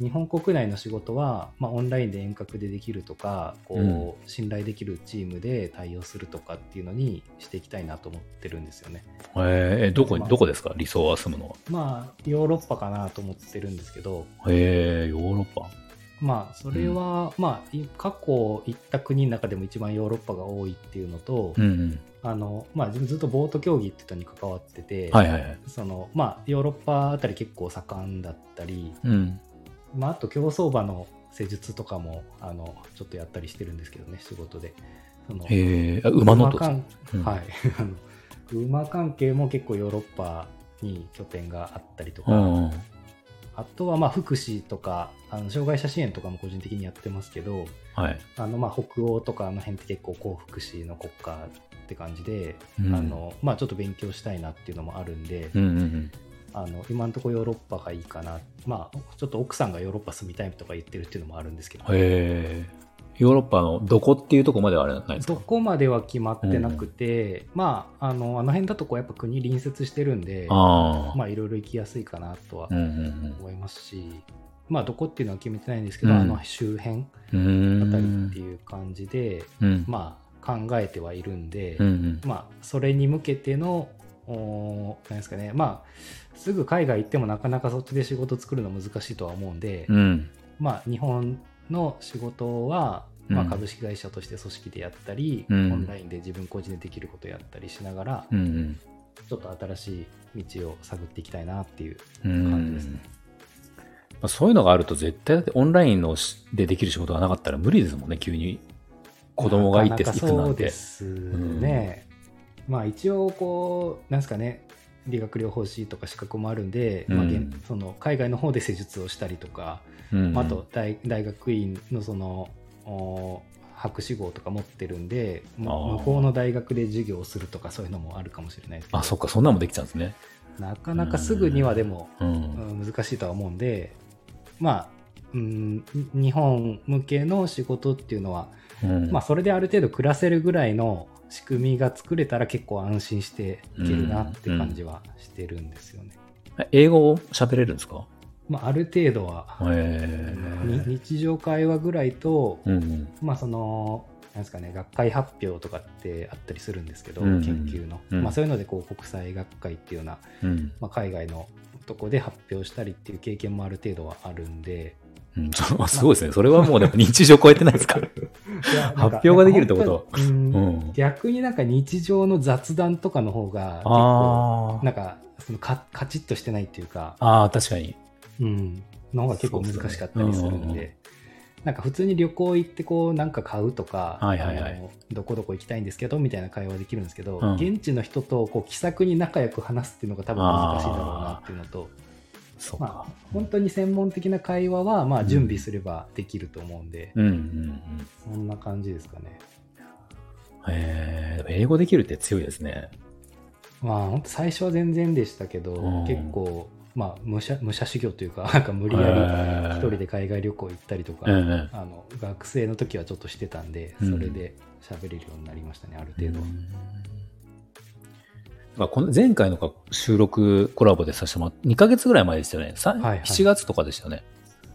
日本国内の仕事は、まあ、オンラインで遠隔でできるとかこう、うん信頼できるチームで対応するとかっていうのにしていきたいなと思ってるんですよね。へえ、どこに、まあどこですか？理想は住むのは。まあヨーロッパかなと思ってるんですけどへえ、ヨーロッパ。まあそれは、まあい過去行った国の中でも一番ヨーロッパが多いっていうのと、うんうん。あのまあ、自分ずっとボート競技っていうのに関わってて、はいはいはい。そのまあ、ヨーロッパあたり結構盛んだったり、うん。まあ、あと競走馬の施術とかもあのちょっとやったりしてるんですけどね仕事で。そのへえ、あ馬のと関うんはい あの馬関係も結構ヨーロッパに拠点があったりとか、うんうん。あとはまあ福祉とかあの障害者支援とかも個人的にやってますけどはい。あのまあ北欧とかあの辺って結構幸福祉の国家って感じで、うんあのまあ、ちょっと勉強したいなっていうのもあるんで、うんうんうん。あの今のところヨーロッパがいいかなまあちょっと奥さんがヨーロッパ住みたいとか言ってるっていうのもあるんですけど、へえ。ヨーロッパのどこっていうとこまではあれないですか？どこまでは決まってなくて、まああのあの辺だとこうやっぱ国隣接してるんで。まあいろいろ行きやすいかなとはうんうん思いますし、まあどこっていうのは決めてないんですけど、うんあの周辺うん。うあたりんっていう感じで、うん。まあ考えてはいるんで、うんうん。まあそれに向けてのおーなんですかねまあすぐ海外行ってもなかなかそっちで仕事作るの難しいとは思うんで、うん。まあ日本の仕事は、まあ、うん株式会社として組織でやったり、うんオンラインで自分個人でできることやったりしながら、うんちょっと新しい道を探っていきたいなっていううん。感じですね。まあ、そういうのがあると絶対だってオンラインのしでできる仕事がなかったら無理ですもんね、急に。子供がいてなか行くなんてなかそうで。すね。まあ一応こうなんですかね理学療法士とか資格もあるんで、まあうん現その海外の方で施術をしたりとか、うんあと大大学院のそのお博士号とか持ってるんで向こうの大学で授業をするとかそういうのもあるかもしれないですあ、そっか、そんなのもできちゃうんですね。なかなかすぐにはでも、うん。うん難しいとは思うんでまあ、うん、日本向けの仕事っていうのは、うん。まあ、それである程度暮らせるぐらいの仕組みが作れたら結構安心していけるなって感じはしてるんですよね。英語を喋れるんですか？まあ、ある程度は、え。日常会話ぐらいと、うんうん。まあそのなんですかね学会発表とかってあったりするんですけど、うん研究の、うんまあ、そういうのでこう国際学会っていうような、うんまあ、海外のとこで発表したりっていう経験もある程度はあるんでうん、すごいですね。それはもうでも日常超えてないですか？発表ができるってこと？と、うん。うん。逆になんか日常の雑談とかの方が結構あなんかそのかカチッとしてないっていうか、あ。ああ、確かに。うん、の方が結構難しかったりするんで。なんか普通に旅行行ってこうなんか買うとか、はいはいはい。どこどこ行きたいんですけどみたいな会話できるんですけど、うん。現地の人とこう気さくに仲良く話すっていうのが多分難しいだろうなっていうのとそうか。まあ本当に専門的な会話はまあ準備すればできると思うんで、うんうんうん。そんな感じですかね。へえ、英語できるって強いですね。まあ本当最初は全然でしたけど、うん結構まあ武者武者修行というか なんか無理やり一人で海外旅行行ったりとか、うんうんあの学生の時はちょっとしてたんで、うんそれで喋れるようになりましたねある程度は。まあこの前回の収録コラボでさせてもらって2ヶ月ぐらい前ですよね。さはいはい7月とかでしたよね。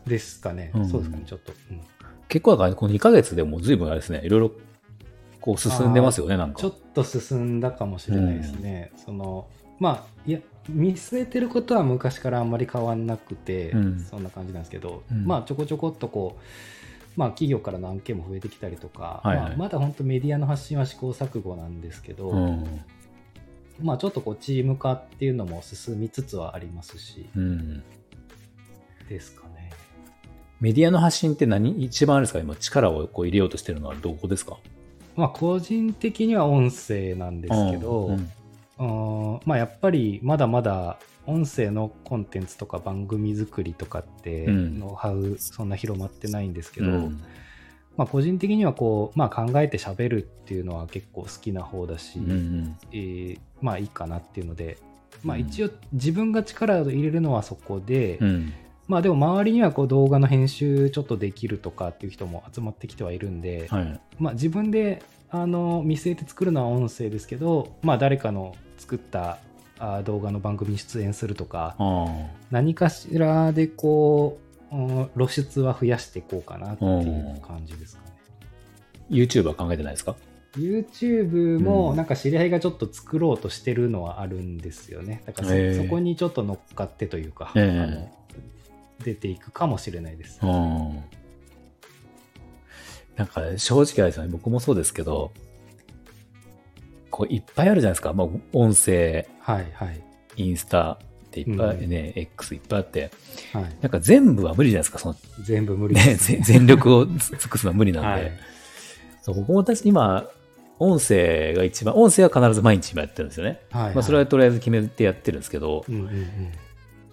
ですかね、うんそうですかねちょっと、うん結構だからこの2ヶ月でもう随分あれですね。いろいろこう進んでますよね、なんか。ちょっと進んだかもしれないですね。そのまあいや見据えてることは昔からあんまり変わんなくて、うんそんな感じなんですけど、うんまあちょこちょこっとこう、まあ、企業からの案件も増えてきたりとか、はいはいまあ、まだ本当メディアの発信は試行錯誤なんですけど、うん。まあ、ちょっとこうチーム化っていうのも進みつつはありますし、うん。ですかね。メディアの発信って何？一番あれですか？今力をこう入れようとしてるのはどこですか？まあ個人的には音声なんですけど、うんうん。まあやっぱりまだまだ音声のコンテンツとか番組作りとかってうん。ノウハウそんな広まってないんですけど、うん。まあ個人的にはこう、まあ、考えて喋るっていうのは結構好きな方だし、うんうん。えーまあいいかなっていうので、まあ、うん一応自分が力を入れるのはそこで、うん。まあでも周りにはこう動画の編集ちょっとできるとかっていう人も集まってきてはいるんで、はい。まあ、自分であの見据えて作るのは音声ですけど、まあ、誰かの作ったあ動画の番組に出演するとかあ何かしらでこううん露出は増やしていこうかなっていう感じですかね。あ YouTube は考えてないですか？YouTube うん。もなんか知り合いがちょっと作ろうとしてるのはあるんですよね。だからそ,、へえ。そこにちょっと乗っかってというか、ええ。あの出ていくかもしれないです。うん。なんか正直あれですよね。僕もそうですけどこういっぱいあるじゃないですか、まあ、音声はいはい。インスタっていっぱいうん。ね、X いっぱいあって。はい、なんか全部は無理じゃないですかその、全部無理ね、全力を尽くすのは無理なんで、はい。そう僕も私今音声が一番音声は必ず毎日今やってるんですよね、はい、まあ、それはとりあえず決めてやってるんですけど、うんうん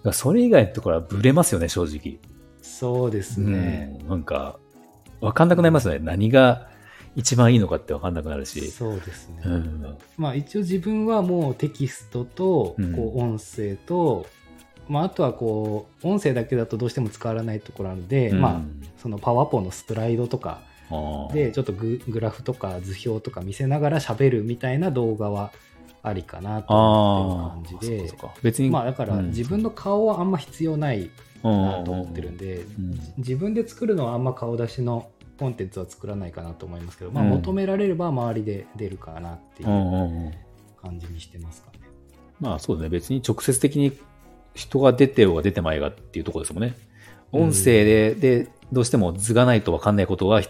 うん。それ以外のところはブレますよね正直。そうですね。うん、なんか分かんなくなりますよね。何が一番いいのかって分かんなくなるし、そうですね。うん、まあ一応自分はもうテキストとうん。こう音声と、まああとはこう音声だけだとどうしても使わないところなので、うん。まあそのパワポのスライドとかでちょっとググラフとか図表とか見せながら喋るみたいな動画はありかなと思ってる感じで。別にまあだからうん。自分の顔はあんま必要ないなと思ってるんで、うん自分で作るのはあんま顔出しのコンテンツは作らないかなと思いますけど、まあ、うん求められれば周りで出るかなっていううんうんうん。感じにしてますかね。まあそうですね。別に直接的に人が出てようが出てまいがっていうところですもんね。音声で,、でどうしても図がないと分かんないことは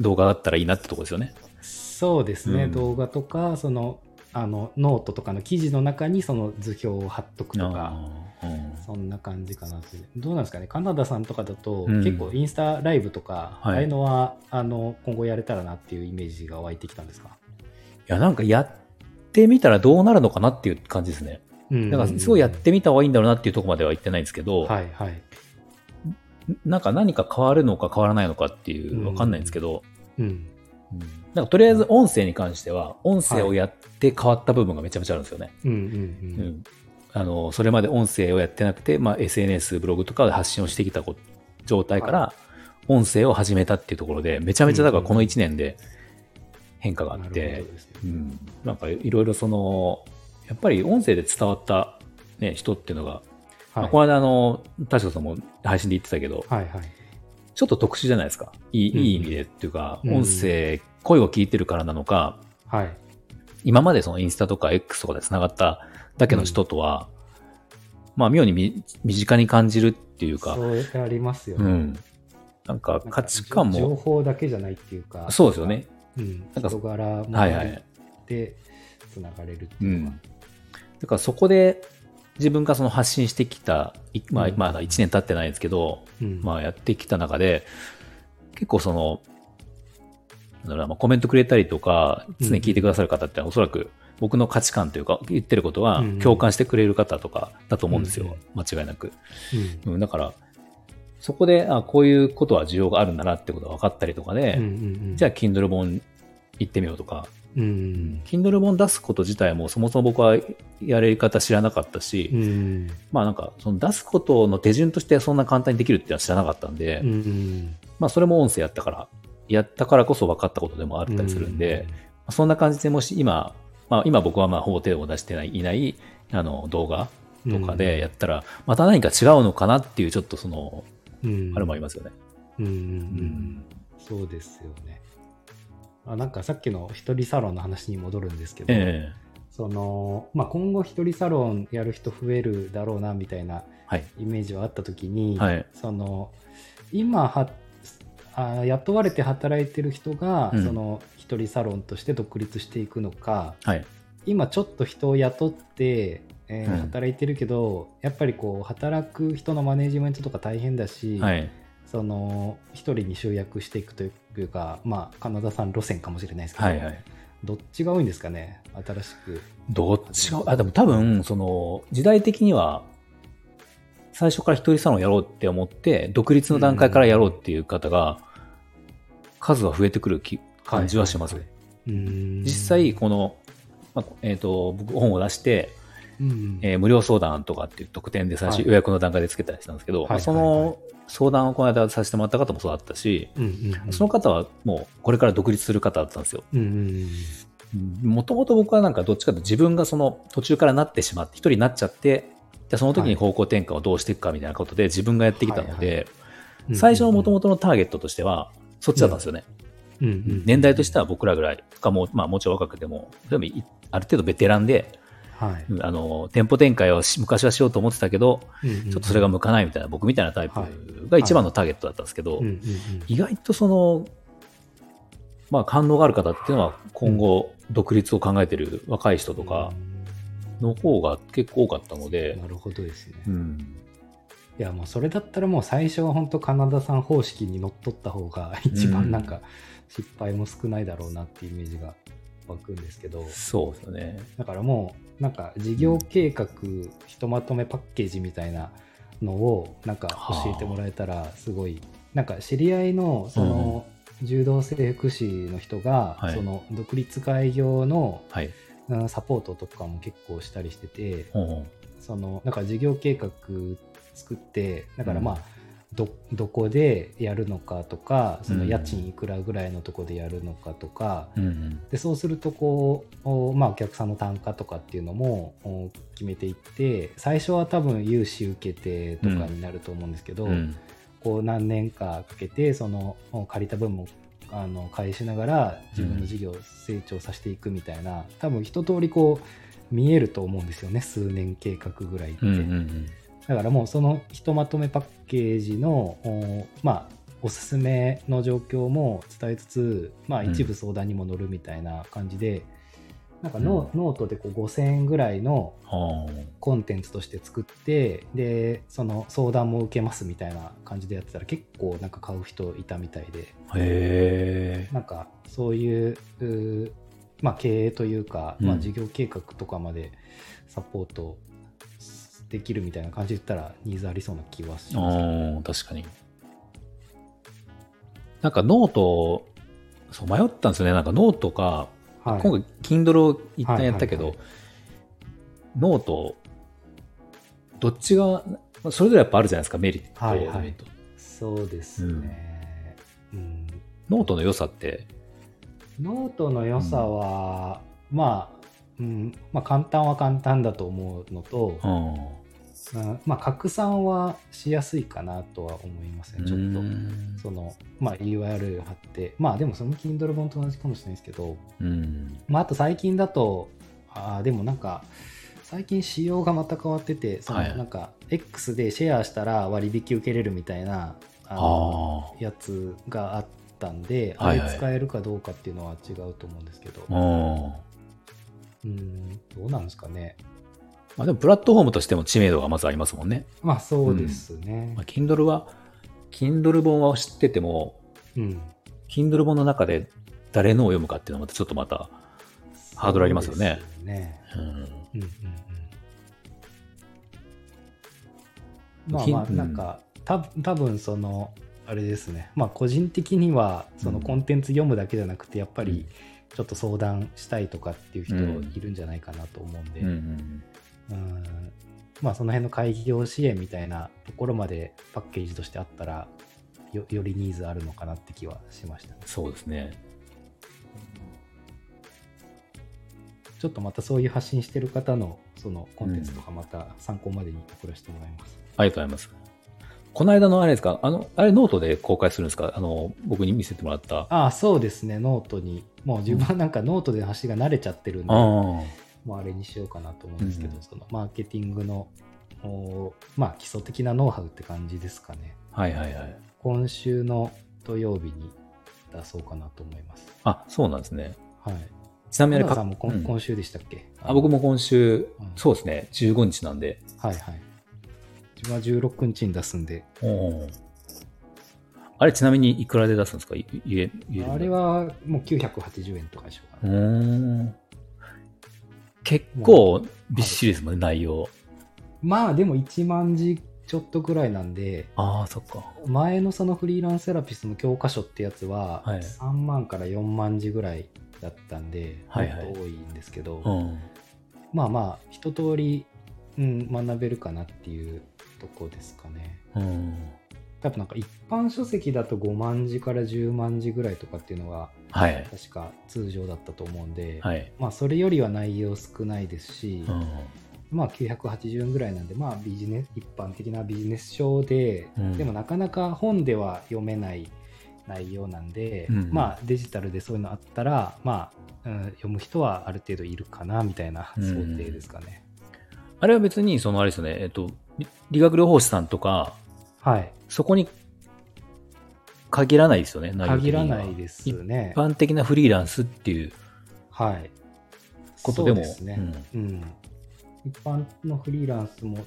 動画だったらいいなってところですよね。そうですね、うん。動画とかそのあのノートとかの記事の中にその図表を貼っとくとか。うん。そんな感じかなって。どうなんですかね、カナダさんとかだと、うん。結構インスタライブとか、はい。ああいうのはあの今後やれたらなっていうイメージが湧いてきたんですか、いやなんかやってみたらどうなるのかなっていう感じですね。うん。だからすごいやってみた方がいいんだろうなっていうところまでは言ってないんですけど、はいはい。なんか何か変わるのか変わらないのかっていう分かんないんですけど、うん。うんなんかとりあえず音声に関しては音声をやって変わった部分がめちゃめちゃあるんですよね。うんうんう。うんんあのそれまで音声をやってなくて、まあ、SNS ブログとかで発信をしてきたこ状態から音声を始めたっていうところでめちゃめちゃだからこの1年で変化があって、ほどですね。うん、なんかいろいろそのやっぱり音声で伝わった、ね、人っていうのが、まはいあこの間あの田代さんも配信で言ってたけどはいはい。ちょっと特殊じゃないですか？いい,、うんいい意味でっていうか、うん音声声を聞いてるからなのかはい。今までそのインスタとか X とかで繋がっただけの人とは、まあ妙にみ身近に感じるっていうか、そうありますよね。うん。なんか価値観情も、報だけじゃないっていうか、そうですよね。うん、なんか人柄もはいはい。でつながれるってういうのはん。だからそこで自分がその発信してきた、いまあ、うん。まだ1年経ってないんですけど、うん。まあやってきた中で、結構その、なんだろコメントくれたりとか、常に聞いてくださる方っておそらく僕の価値観というか、言ってることはうん共感してくれる方とかだと思うんですよ。うん。間違いなく。うん。うん、だから、そこで、あ、こういうことは需要があるんだなってことが分かったりとかで、うんうんうん。じゃあ Kindle 本行ってみようとか、うん、Kindle 本出すこと自体もそもそも僕はやり方知らなかったし、うん。まあなんかその出すことの手順としてそんな簡単にできるっていうのは知らなかったんで、うん。うんまあそれも音声やったから、やったからこそ分かったことでもあったりするんで、そんな感じでもし今、まあ今僕はまあほぼ手を出してないいないあの動画とかでやったら、また何か違うのかなっていうちょっとその、うん、あれもありますよね。うんうんううんん。そうですよね。あなんかさっきの一人サロンの話に戻るんですけど、ええそのまあ、今後一人サロンやる人増えるだろうなみたいなはい。イメージはあった時に、はい。その今はあ雇われて働いてる人が、うんその一人サロンとして独立していくのかはい。今ちょっと人を雇って、えーうん働いてるけどやっぱりこう働く人のマネジメントとか大変だし、はい。その一人に集約していくというかまあカナダ産路線かもしれないですけど、はいはい。どっちが多いんですかね新しく。どっちが、あ、でも多分、その、時代的には、最初から一人サロンやろうって思って、独立の段階からやろうっていう方が、数は増えてくる気感じはします。はいうん。実際、この、まあえっ、と、僕本を出して、うんえー無料相談とかっていう特典で最初はい。予約の段階でつけたりしたんですけど、はいまあそはいはい。の相談をこの間させてもらった方もそうだったし、うんうんうん。その方はもうこれから独立する方だったんですよ。もともと僕はなんかどっちかというと自分がその途中からなってしまって、一人になっちゃって、じゃあその時に方向転換をどうしていくかみたいなことで自分がやってきたので、はいうん最初のもともとのターゲットとしては、そっちだったんですよね。うんうん年代としては僕らぐらい。かもう、まあもちろん若くても、でもいある程度ベテランで、はい。あの、店舗展開をし昔はしようと思ってたけど、うんうんちょっとそれが向かないみたいな、僕みたいなタイプはい。が一番のターゲットだったんですけど、うんうんうん。意外とその、まあ感動がある方っていうのは今後独立を考えてる若い人とかの方が結構多かったので、なるほどですね、いうん、やもうそれだったらもう最初は本当カナダ産方式にのっとった方が一番なんか失敗も少ないだろうなっていうイメージが湧くんですけどそうですよね。だからもうなんか事業計画ひとまとめパッケージみたいなのをなんか教えてもらえたらすごいなんか知り合いのその柔道整復師の人がはいその独立開業のはい。うんサポートとかも結構したりしててほうほそのなんか事業計画作ってだからまあ、うんどどこでやるのかとかそのうん。家賃いくらぐらいのとこでやるのかとか、ううんうん。でそうするとこうお,、まあ、お客さんの単価とかっていうのもお決めていって最初は多分融資受けてとかになると思うんですけど、うん。こう何年かかけてそのお借りた分もあの返しながら自分の事業を成長させていくみたいな、多分一通りこう見えると思うんですよね。数年計画ぐらいって。うんうんうんだからもうそのひとまとめパッケージのおまあおすすめの状況も伝えつつ、まあ、うん。一部相談にも乗るみたいな感じで、なんかノ,、ノートでこう5000円ぐらいのはコンテンツとして作ってでその相談も受けますみたいな感じでやってたら結構なんか買う人いたみたいで。あへえ。なんかそういうまあ、経営というか、まあ、うん。事業計画とかまでサポートできるみたいな感じで言ったらニーズありそうな気はします、ああ、確かに。なんか note、そう迷ったんですよね。なんかノートか、はい、今回 Kindle を一旦やったけど、はい note、どっちが、まあそれぞれやっぱあるじゃないですか、メリット、はいはいデメリット。そうですね、うん。ノートの良さって、ノートの良さは、まあ、うん。まあ、簡単は簡単だと思うのと、うん。うんまあ、拡散はしやすいかなとは思いますね、ちょっと。うんその、まあ、URL 貼って、まあ、でもその Kindle 本と同じかもしれないですけど、うん。まあ、あと最近だと、あーでもなんか、最近仕様がまた変わってて、そのはいなんか、X でシェアしたら割引受けれるみたいな、あのあやつがあったんで、あはいはいれ使えるかどうかっていうのは違うと思うんですけど、あ。うん。うん、どうなんですかね。まあでもプラットフォームとしても知名度がまずありますもんね。まあ、そうですねまあ、。Kindle は、Kindle 本は知ってても、うん。Kindle 本の中で誰のを読むかっていうのはまたちょっとまた、ハードルありますよねそうね。うん。うんうんうん。まあまあ、うんなんか、た多分その、あれですね。まあ、個人的には、そのうんコンテンツ読むだけじゃなくて、やっぱうんり、ちょっと相談したいとかっていう人うんいるんじゃないかなと思うんで、うんううんんまあ、その辺の開業支援みたいなところまでパッケージとしてあったら、よよりニーズあるのかなって気はしましたね。そうですね。ちょっとまたそういう発信してる方のそのコンテンツとかまた参考までに送らせてもらいます。ありがとうございます。この間のあれですか？あの、あれノートで公開するんですか？あの、僕に見せてもらった。あああ、そうですね、ノートに。もう自分はなんかノートでの発信が慣れちゃってるんで、あもうあれにしようかなと思うんですけど、うんそのマーケティングの、おまあ基礎的なノウハウって感じですかね。はいはいはい。今週の土曜日に出そうかなと思います。あ、そうなんですね。はい。ちなみにあれか田さんも今,、うん今週でしたっけ？あ僕も今週、うんそうですね、15日なんで。はいはい。自分は16日に出すんで、おーあれちなみにいくらで出すんですか？あれはもう980円とかでしょうかうね。ーん。結構びっしりですもんね、内容。まあでも1万字ちょっとぐらいなんで、ああ、そっか。前のそのフリーランスセラピストの教科書ってやつははい3万から4万字ぐらいだったんで、はいはいもっと多いんですけど、うん。まあまあ一通り、うん、学べるかなっていうとこですかね。うん。多分なんか一般書籍だと5万字から10万字ぐらいとかっていうのがはい。確か通常だったと思うんで、はい。まあそれよりは内容少ないですし、うん。まあ980円ぐらいなんで、まあビジネス、一般的なビジネス書で、うんでもなかなか本では読めない内容なんで、うんまあデジタルでそういうのあったら、まあ、うん読む人はある程度いるかなみたいなうん想定ですかね。あれは別に、そのあれですよね、えっと、理理学療法士さんとか、はい。そこに限らないですよね、内容的限らないですね一。般的なフリーランスっていうはい。ことでも。ですね。うん。一般のフリーランスも、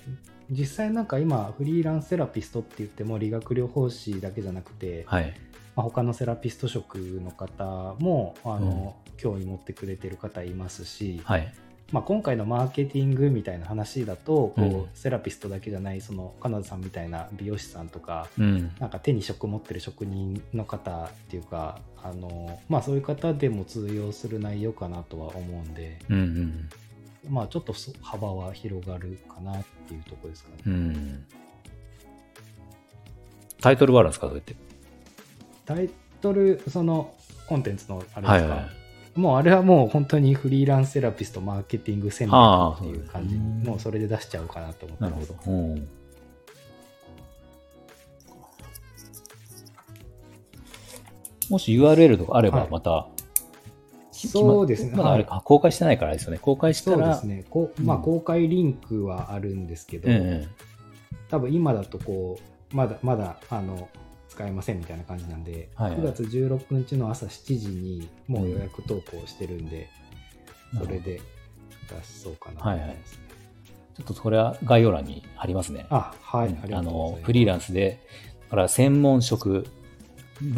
実際なんか今、フリーランスセラピストって言っても理学療法士だけじゃなくて、はい。まあ、他のセラピスト職の方もあの、興味持ってくれてる方いますし、はい。まあ、今回のマーケティングみたいな話だとこう、うんセラピストだけじゃないそのカナダさんみたいな美容師さんとかうん。なんか手に職持ってる職人の方っていうかあの、まあ、そういう方でも通用する内容かなとは思うんで、うんうん。まあ、ちょっとそ幅は広がるかなっていうところですかね。うん。タイトルはあるんですか、どうやって。タイトルそのコンテンツのあれですか、はいはいもうあれはもう本当にフリーランスセラピストマーケティング戦ああ略っていう感じにもうそれで出しちゃおうかなと思ってますなるほど。うん。もし URL とかあればはいまた、そうですねまだあれか、公開してないからですよね。公開したら、そうですねこう、まあ、うん公開リンクはあるんですけど、うんうん。多分今だとこうまだまだあの使えませんみたいな感じなんで、はいはい9月16日の朝7時にもう予約投稿してるんで、うんそれで出そうかなと思いますね。ちょっとそれは概要欄に貼りますね。あはい、うんあ。のフリーランスで、だから専門職、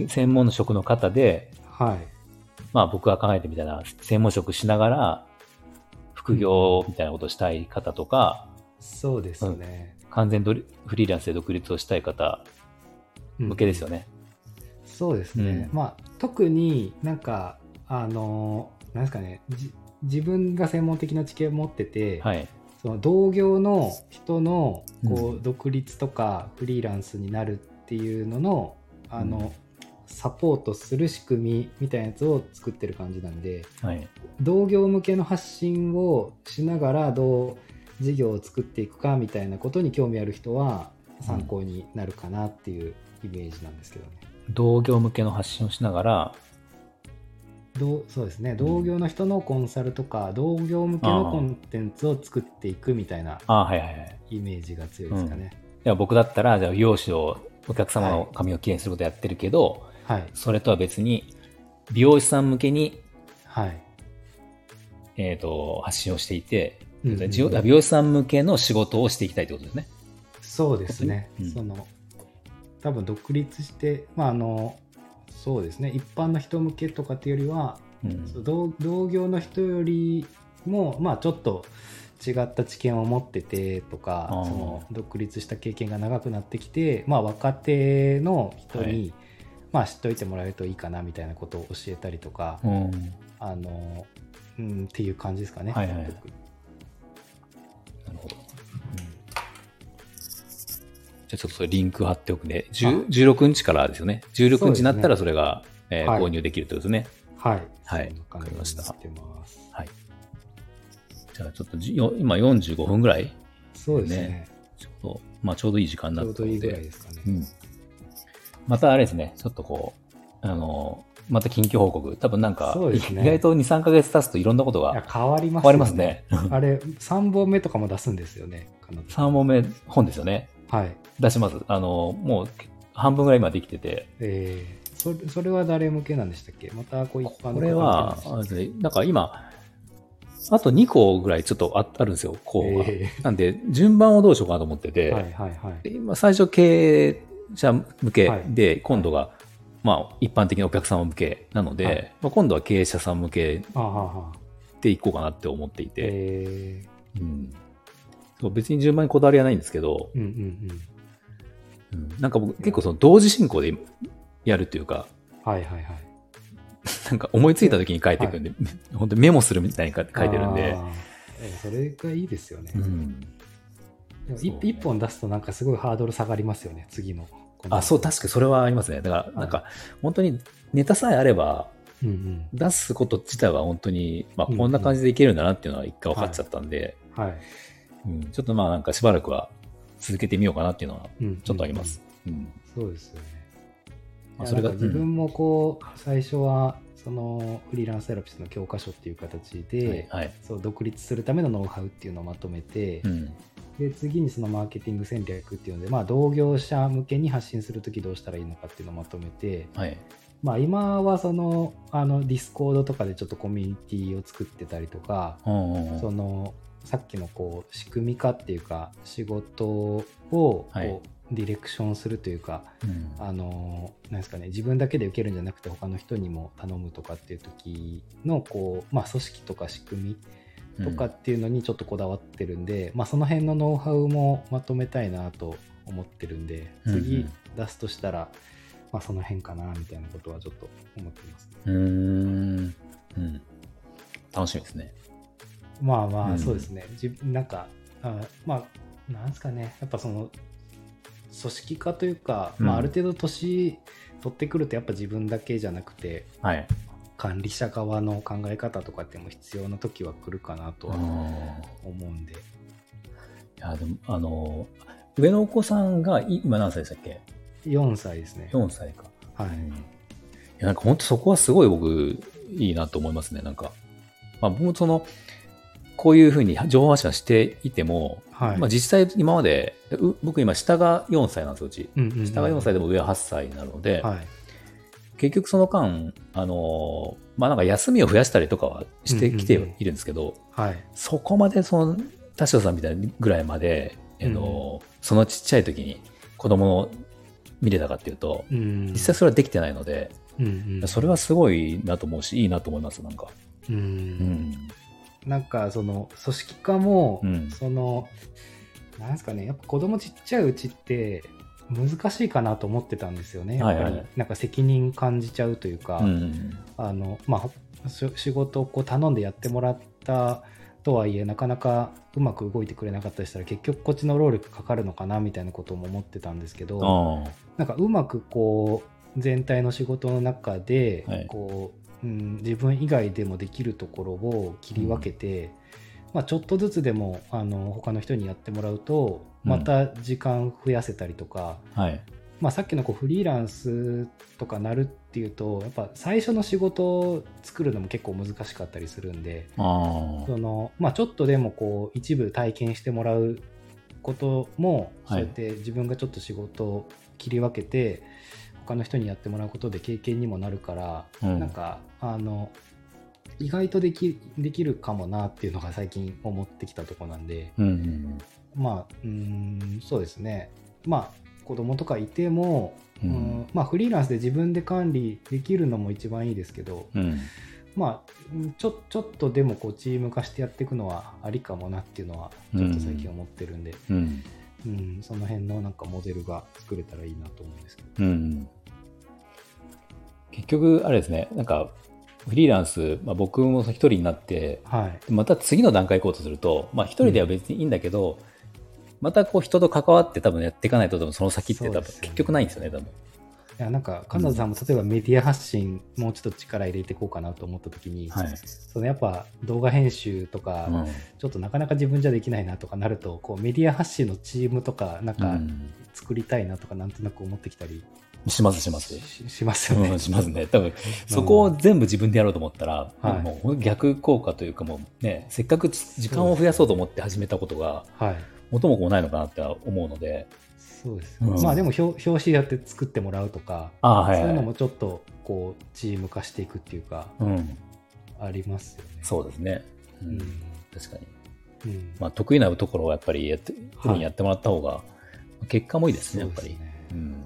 専門の職の方で、はいまあ僕が考えてみたいな専門職しながら、副業みたいなことをしたい方とか、そうですね。完全ドリフリーランスで独立をしたい方向けですよね。そうですね、うんまあ特になんかあのなんですかねじ自分が専門的な知見を持ってて、はい。その同業の人のこうう独立とかフリーランスになるっていうののあの、うんサポートする仕組みみたいなやつを作ってる感じなんではい。同業向けの発信をしながらどう事業を作っていくかみたいなことに興味ある人は参考になるかなっていうイメージなんですけどね。同業向けの発信をしながら、どうそうですね。同業の人のコンサルとか同業向けのコンテンツを作っていくみたいなああ、はいはいはい。イメージが強いですかね。では僕だったら、じゃあ美容師をお客様の髪をきれいにすることやってるけど、はい。それとは別に、美容師さん向けに、はい。えっ、と、発信をしていて、うんうんうん。じ美容師さん向けの仕事をしていきたいってことですね。そうですね、うん。その多分独立してまああのそうですね一般の人向けとかっていうよりは、うん同同業の人よりもまあちょっと違った知見を持っててとかその独立した経験が長くなってきて、まあ、若手の人に、はいまあ、知っといてもらえるといいかなみたいなことを教えたりとか、うん。あのうん、っていう感じですかね。はいはいうんなるほど。じゃあちょっとリンク貼っておくんで、10 16日からですよね。16日になったらそれが、え購入できるということですね。はい。はいそんな感じになってます。はい。じゃあちょっとじよ今45分ぐらいそうですね。ねちょうど、まあちょうどいい時間になったので。ちょうどいいぐらいですかね。うん。またあれですね、ちょっとこう、あの、また緊急報告。多分なんか、意外と2、3ヶ月経つといろんなことが変わります変わりますね。あれ、3本目とかも出すんですよね。彼女3問目本ですよね。はい。出します。あの、もう半分ぐらい今できてて、えー、それそれは誰向けなんでしたっけ？またこう一般のこれは、なんか今、あと2個ぐらいちょっとああるんですよ、候補が。けなんで順番をどうしようかなと思ってて、はいはいはい。で今最初経営者向けで、今度が、まあ、一般的なお客様向けなので、はい。まあ、今度は経営者さん向けでいこうかなって思っていて、えうん、別に順番にこだわりはないんですけど、ー、うんうんうんなんか僕結構その同時進行でやるというか、うん。はいはいはい。なんか思いついた時に書いていくんで、本当にメモするみたいに書いてるんでそれがいいですよね。うん、一一本出すとなんかすごいハードル下がりますよね、次の。あ、そう、確かにそれはありますね。だから、なんか、本当にネタさえあれば、うんうん。出すこと自体は本当に、まあ、こんな感じでいけるんだなっていうのは一回分かっちゃったんで、はい。うん、ちょっとまあなんかしばらくは続けてみようかなっていうのはうんちょっとあります。うんうん。そうですよね。まあ、それが自分もこう、最初はそのフリーランスセラピストの教科書っていう形うんで、はいはい。そう独立するためのノウハウっていうのをまとめて、うん。で次にそのマーケティング戦略っていうので、まあ、同業者向けに発信するときどうしたらいいのかっていうのをまとめて、はい。まあ、今はそのあの Discord とかでちょっとコミュニティを作ってたりとか、うんうんうんそのさっきのこう仕組み化っていうか仕事をこう、はいディレクションするというかうんあのなんですかね自分だけで受けるんじゃなくて他の人にも頼むとかっていう時のこう、まあ、組織とか仕組みとかっていうのにちょっとこだわってるんで、まあ、その辺のノウハウもまとめたいなと思ってるんでうんうん次出すとしたら、まあ、その辺かなみたいなことはちょっと思ってます、ね。うーん。うん。楽しみですね。まあまあ、うんそうですね。自分なんか、あまあ、なんですかね。やっぱその、組織化というか、まあ、うんある程度年取ってくると、やっぱ自分だけじゃなくて、はい。管理者側の考え方とかっても必要な時は来るかなとはうん思うんで。いや、でも、あの、上のお子さんがい今何歳でしたっけ？4歳ですね。?4 歳か。はい。うんいや、なんか本当そこはすごい僕、いいなと思いますね。なんか、まあ僕もその、こういうふうに情報発信はしていても、はい。まあ実際今まで、う僕今下が4歳なんですよ、うち。うんうんうん下が4歳でも上は8歳になるので、はい。結局その間、あの、まあなんか休みを増やしたりとかはしてきてうんうんうんいるんですけど、はい。そこまでその、田代さんみたいなぐらいまで、あの、そのちっちゃい時に子供の見れたかっていうと、うん。実際それはできてないので、うんうん、それはすごいなと思うし、いいなと思います、なんか。うん、うん。なんかその組織化も、うんそのなんですかねやっぱ子供ちっちゃいうちって難しいかなと思ってたんですよねやっぱり、はいはいなんか責任感じちゃうというか、うん。あのまあし仕事をこう頼んでやってもらったとはいえなかなかうまく動いてくれなかったりしたら結局こっちの労力かかるのかなみたいなことも思ってたんですけど。なんかうまくこう全体の仕事の中で、はいこう、うん、自分以外でもできるところを切り分けて、まあ、ちょっとずつでもあの他の人にやってもらうとうんまた時間増やせたりとか、はい。まあ、さっきのこうフリーランスとかなるっていうとやっぱ最初の仕事を作るのも結構難しかったりするんであその、まあ、ちょっとでもこう一部体験してもらうこともはいそうやって自分がちょっと仕事を切り分けて他の人にやってもらうことで経験にもなるから、あ。うんなんかあの意外とできできるかもなっていうのが最近思ってきたとこなんでうんうんまあうーんそうですねまあ子供とかいても、ううんんまあ、フリーランスで自分で管理できるのも一番いいですけど、うん。まあ、うんちょちょっとでもこうチーム化してやっていくのはありかもなっていうのはちょっと最近思ってるんで、うん。うんその辺のなんかモデルが作れたらいいなと思うんですけど。うん。結局、あれですね、なんか、フリーランス、まあ、僕も一人になって、はい、また次の段階行こうとすると、まあ一人では別にいいんだけど、またこう人と関わって多分やっていかないとその先って多分結局ないんですよね、多分。いやなんか金田さんも例えばメディア発信もうちょっと力入れていこうかなと思った時に、はい。そのやっぱ動画編集とか、うん。ちょっとなかなか自分じゃできないなとかなるとこうメディア発信のチームとかなんうかん。作りたいなとかなんとなく思ってきたりします、します。ししますよね。うん、しますね。多分、そこを全部自分でやろうと思ったら、はいもう逆効果というかもうね、せっかく時間を増やそうと思って始めたことが、はい元も子もないのかなって思うので、そうです、うんまあでも表表紙やって作ってもらうとか、そういうのはい。もちょっとこうチーム化していくっていうかうん、ありますよね。そうですね。ううんん確かに。うんまあ、得意なところをやっぱりやって、やってもらった方が、結果もいいですね、やっぱり。うん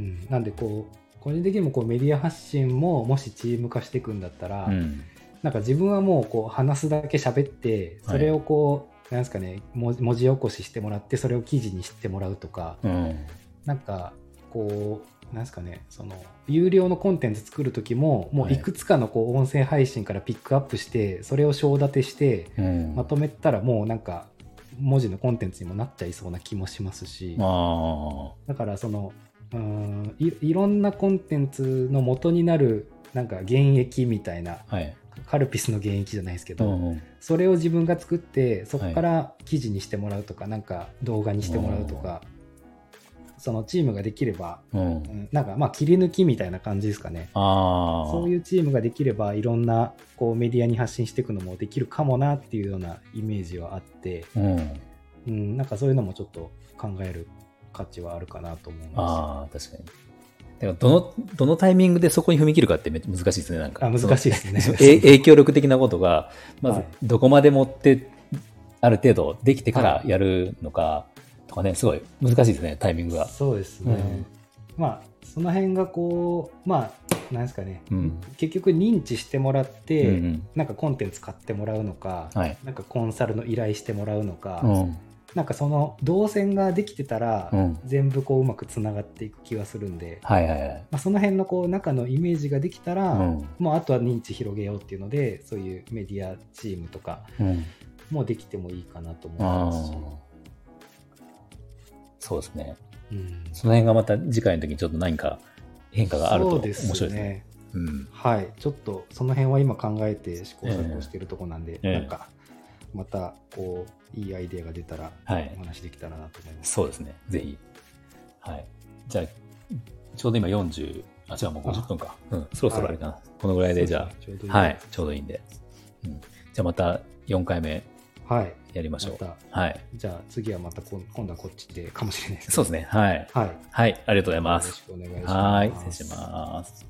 うん、なんでこう個人的にもこうメディア発信ももしチーム化していくんだったら、うん。なんか自分はもうこう話すだけ喋ってそれをこう、なんですかね文字起こししてもらってそれを記事にしてもらうとか、うん。なんかこうなんですかねその有料のコンテンツ作る時ももういくつかのこう音声配信からピックアップしてそれを章立てしてうん。まとめたらもうなんか文字のコンテンツにもなっちゃいそうな気もしますしあだからそのうーんいいろんなコンテンツの元になるなんか原液みたいなあ。はい。カルピスの原液じゃないですけど、うんうん。それを自分が作ってそこから記事にしてもらうとか、なんか動画にしてもらうとか、そのチームができれば、うんう。んなんかまあ切り抜きみたいな感じですかね。ああ。そういうチームができればいろんなこうメディアに発信していくのもできるかもなっていうようなイメージはあって、うん。うん、なんかそういうのもちょっと考える価値はあるかなと思いまああ、確かに。でも、どの、どのタイミングでそこに踏み切るかってめっちゃ難しいですね、なんか。す。あ難しいですね影響力的なことが、まずはい、どこまで持って、ある程度できてからやるのか、とかね、すごい難しいですね、タイミングが。そうですね。うんまあその辺がこうまあなんですかね、うん結局認知してもらって、うんうんなんかコンテンツ買ってもらうのか、はい。なんかコンサルの依頼してもらうのか、うん。なんかその動線ができてたら、うん。全部こううまくつながっていく気がするんで、はいはいはい。まあ、その辺のこう中のイメージができたら、うんもうあとは認知広げようっていうのでそういうメディアチームとかうん。もできてもいいかなと思いあますし、あ。そうですね。うんその辺がまた次回の時にちょっと何か変化があると面白いですね。うん。はいちょっとその辺は今考えて試行錯誤してるとこなんで、ええなんかまたこういいアイデアが出たら、はい、お話できたらなと思います。そうですね、ぜひ。はい、じゃあ、ちょうど今40、あ、違う、もう50分か。うん、そろそろあれかな。このぐらいで、じゃあ、ちょうどいい、はい、ちょうどいいんで。うん、じゃあ、また4回目。はい。やりましょう。はい。じゃあ次はまた今度はこっちでかもしれないです、ね。そうですね。はい。はい。はい。ありがとうございます。よろしくお願いします。はい。失礼します。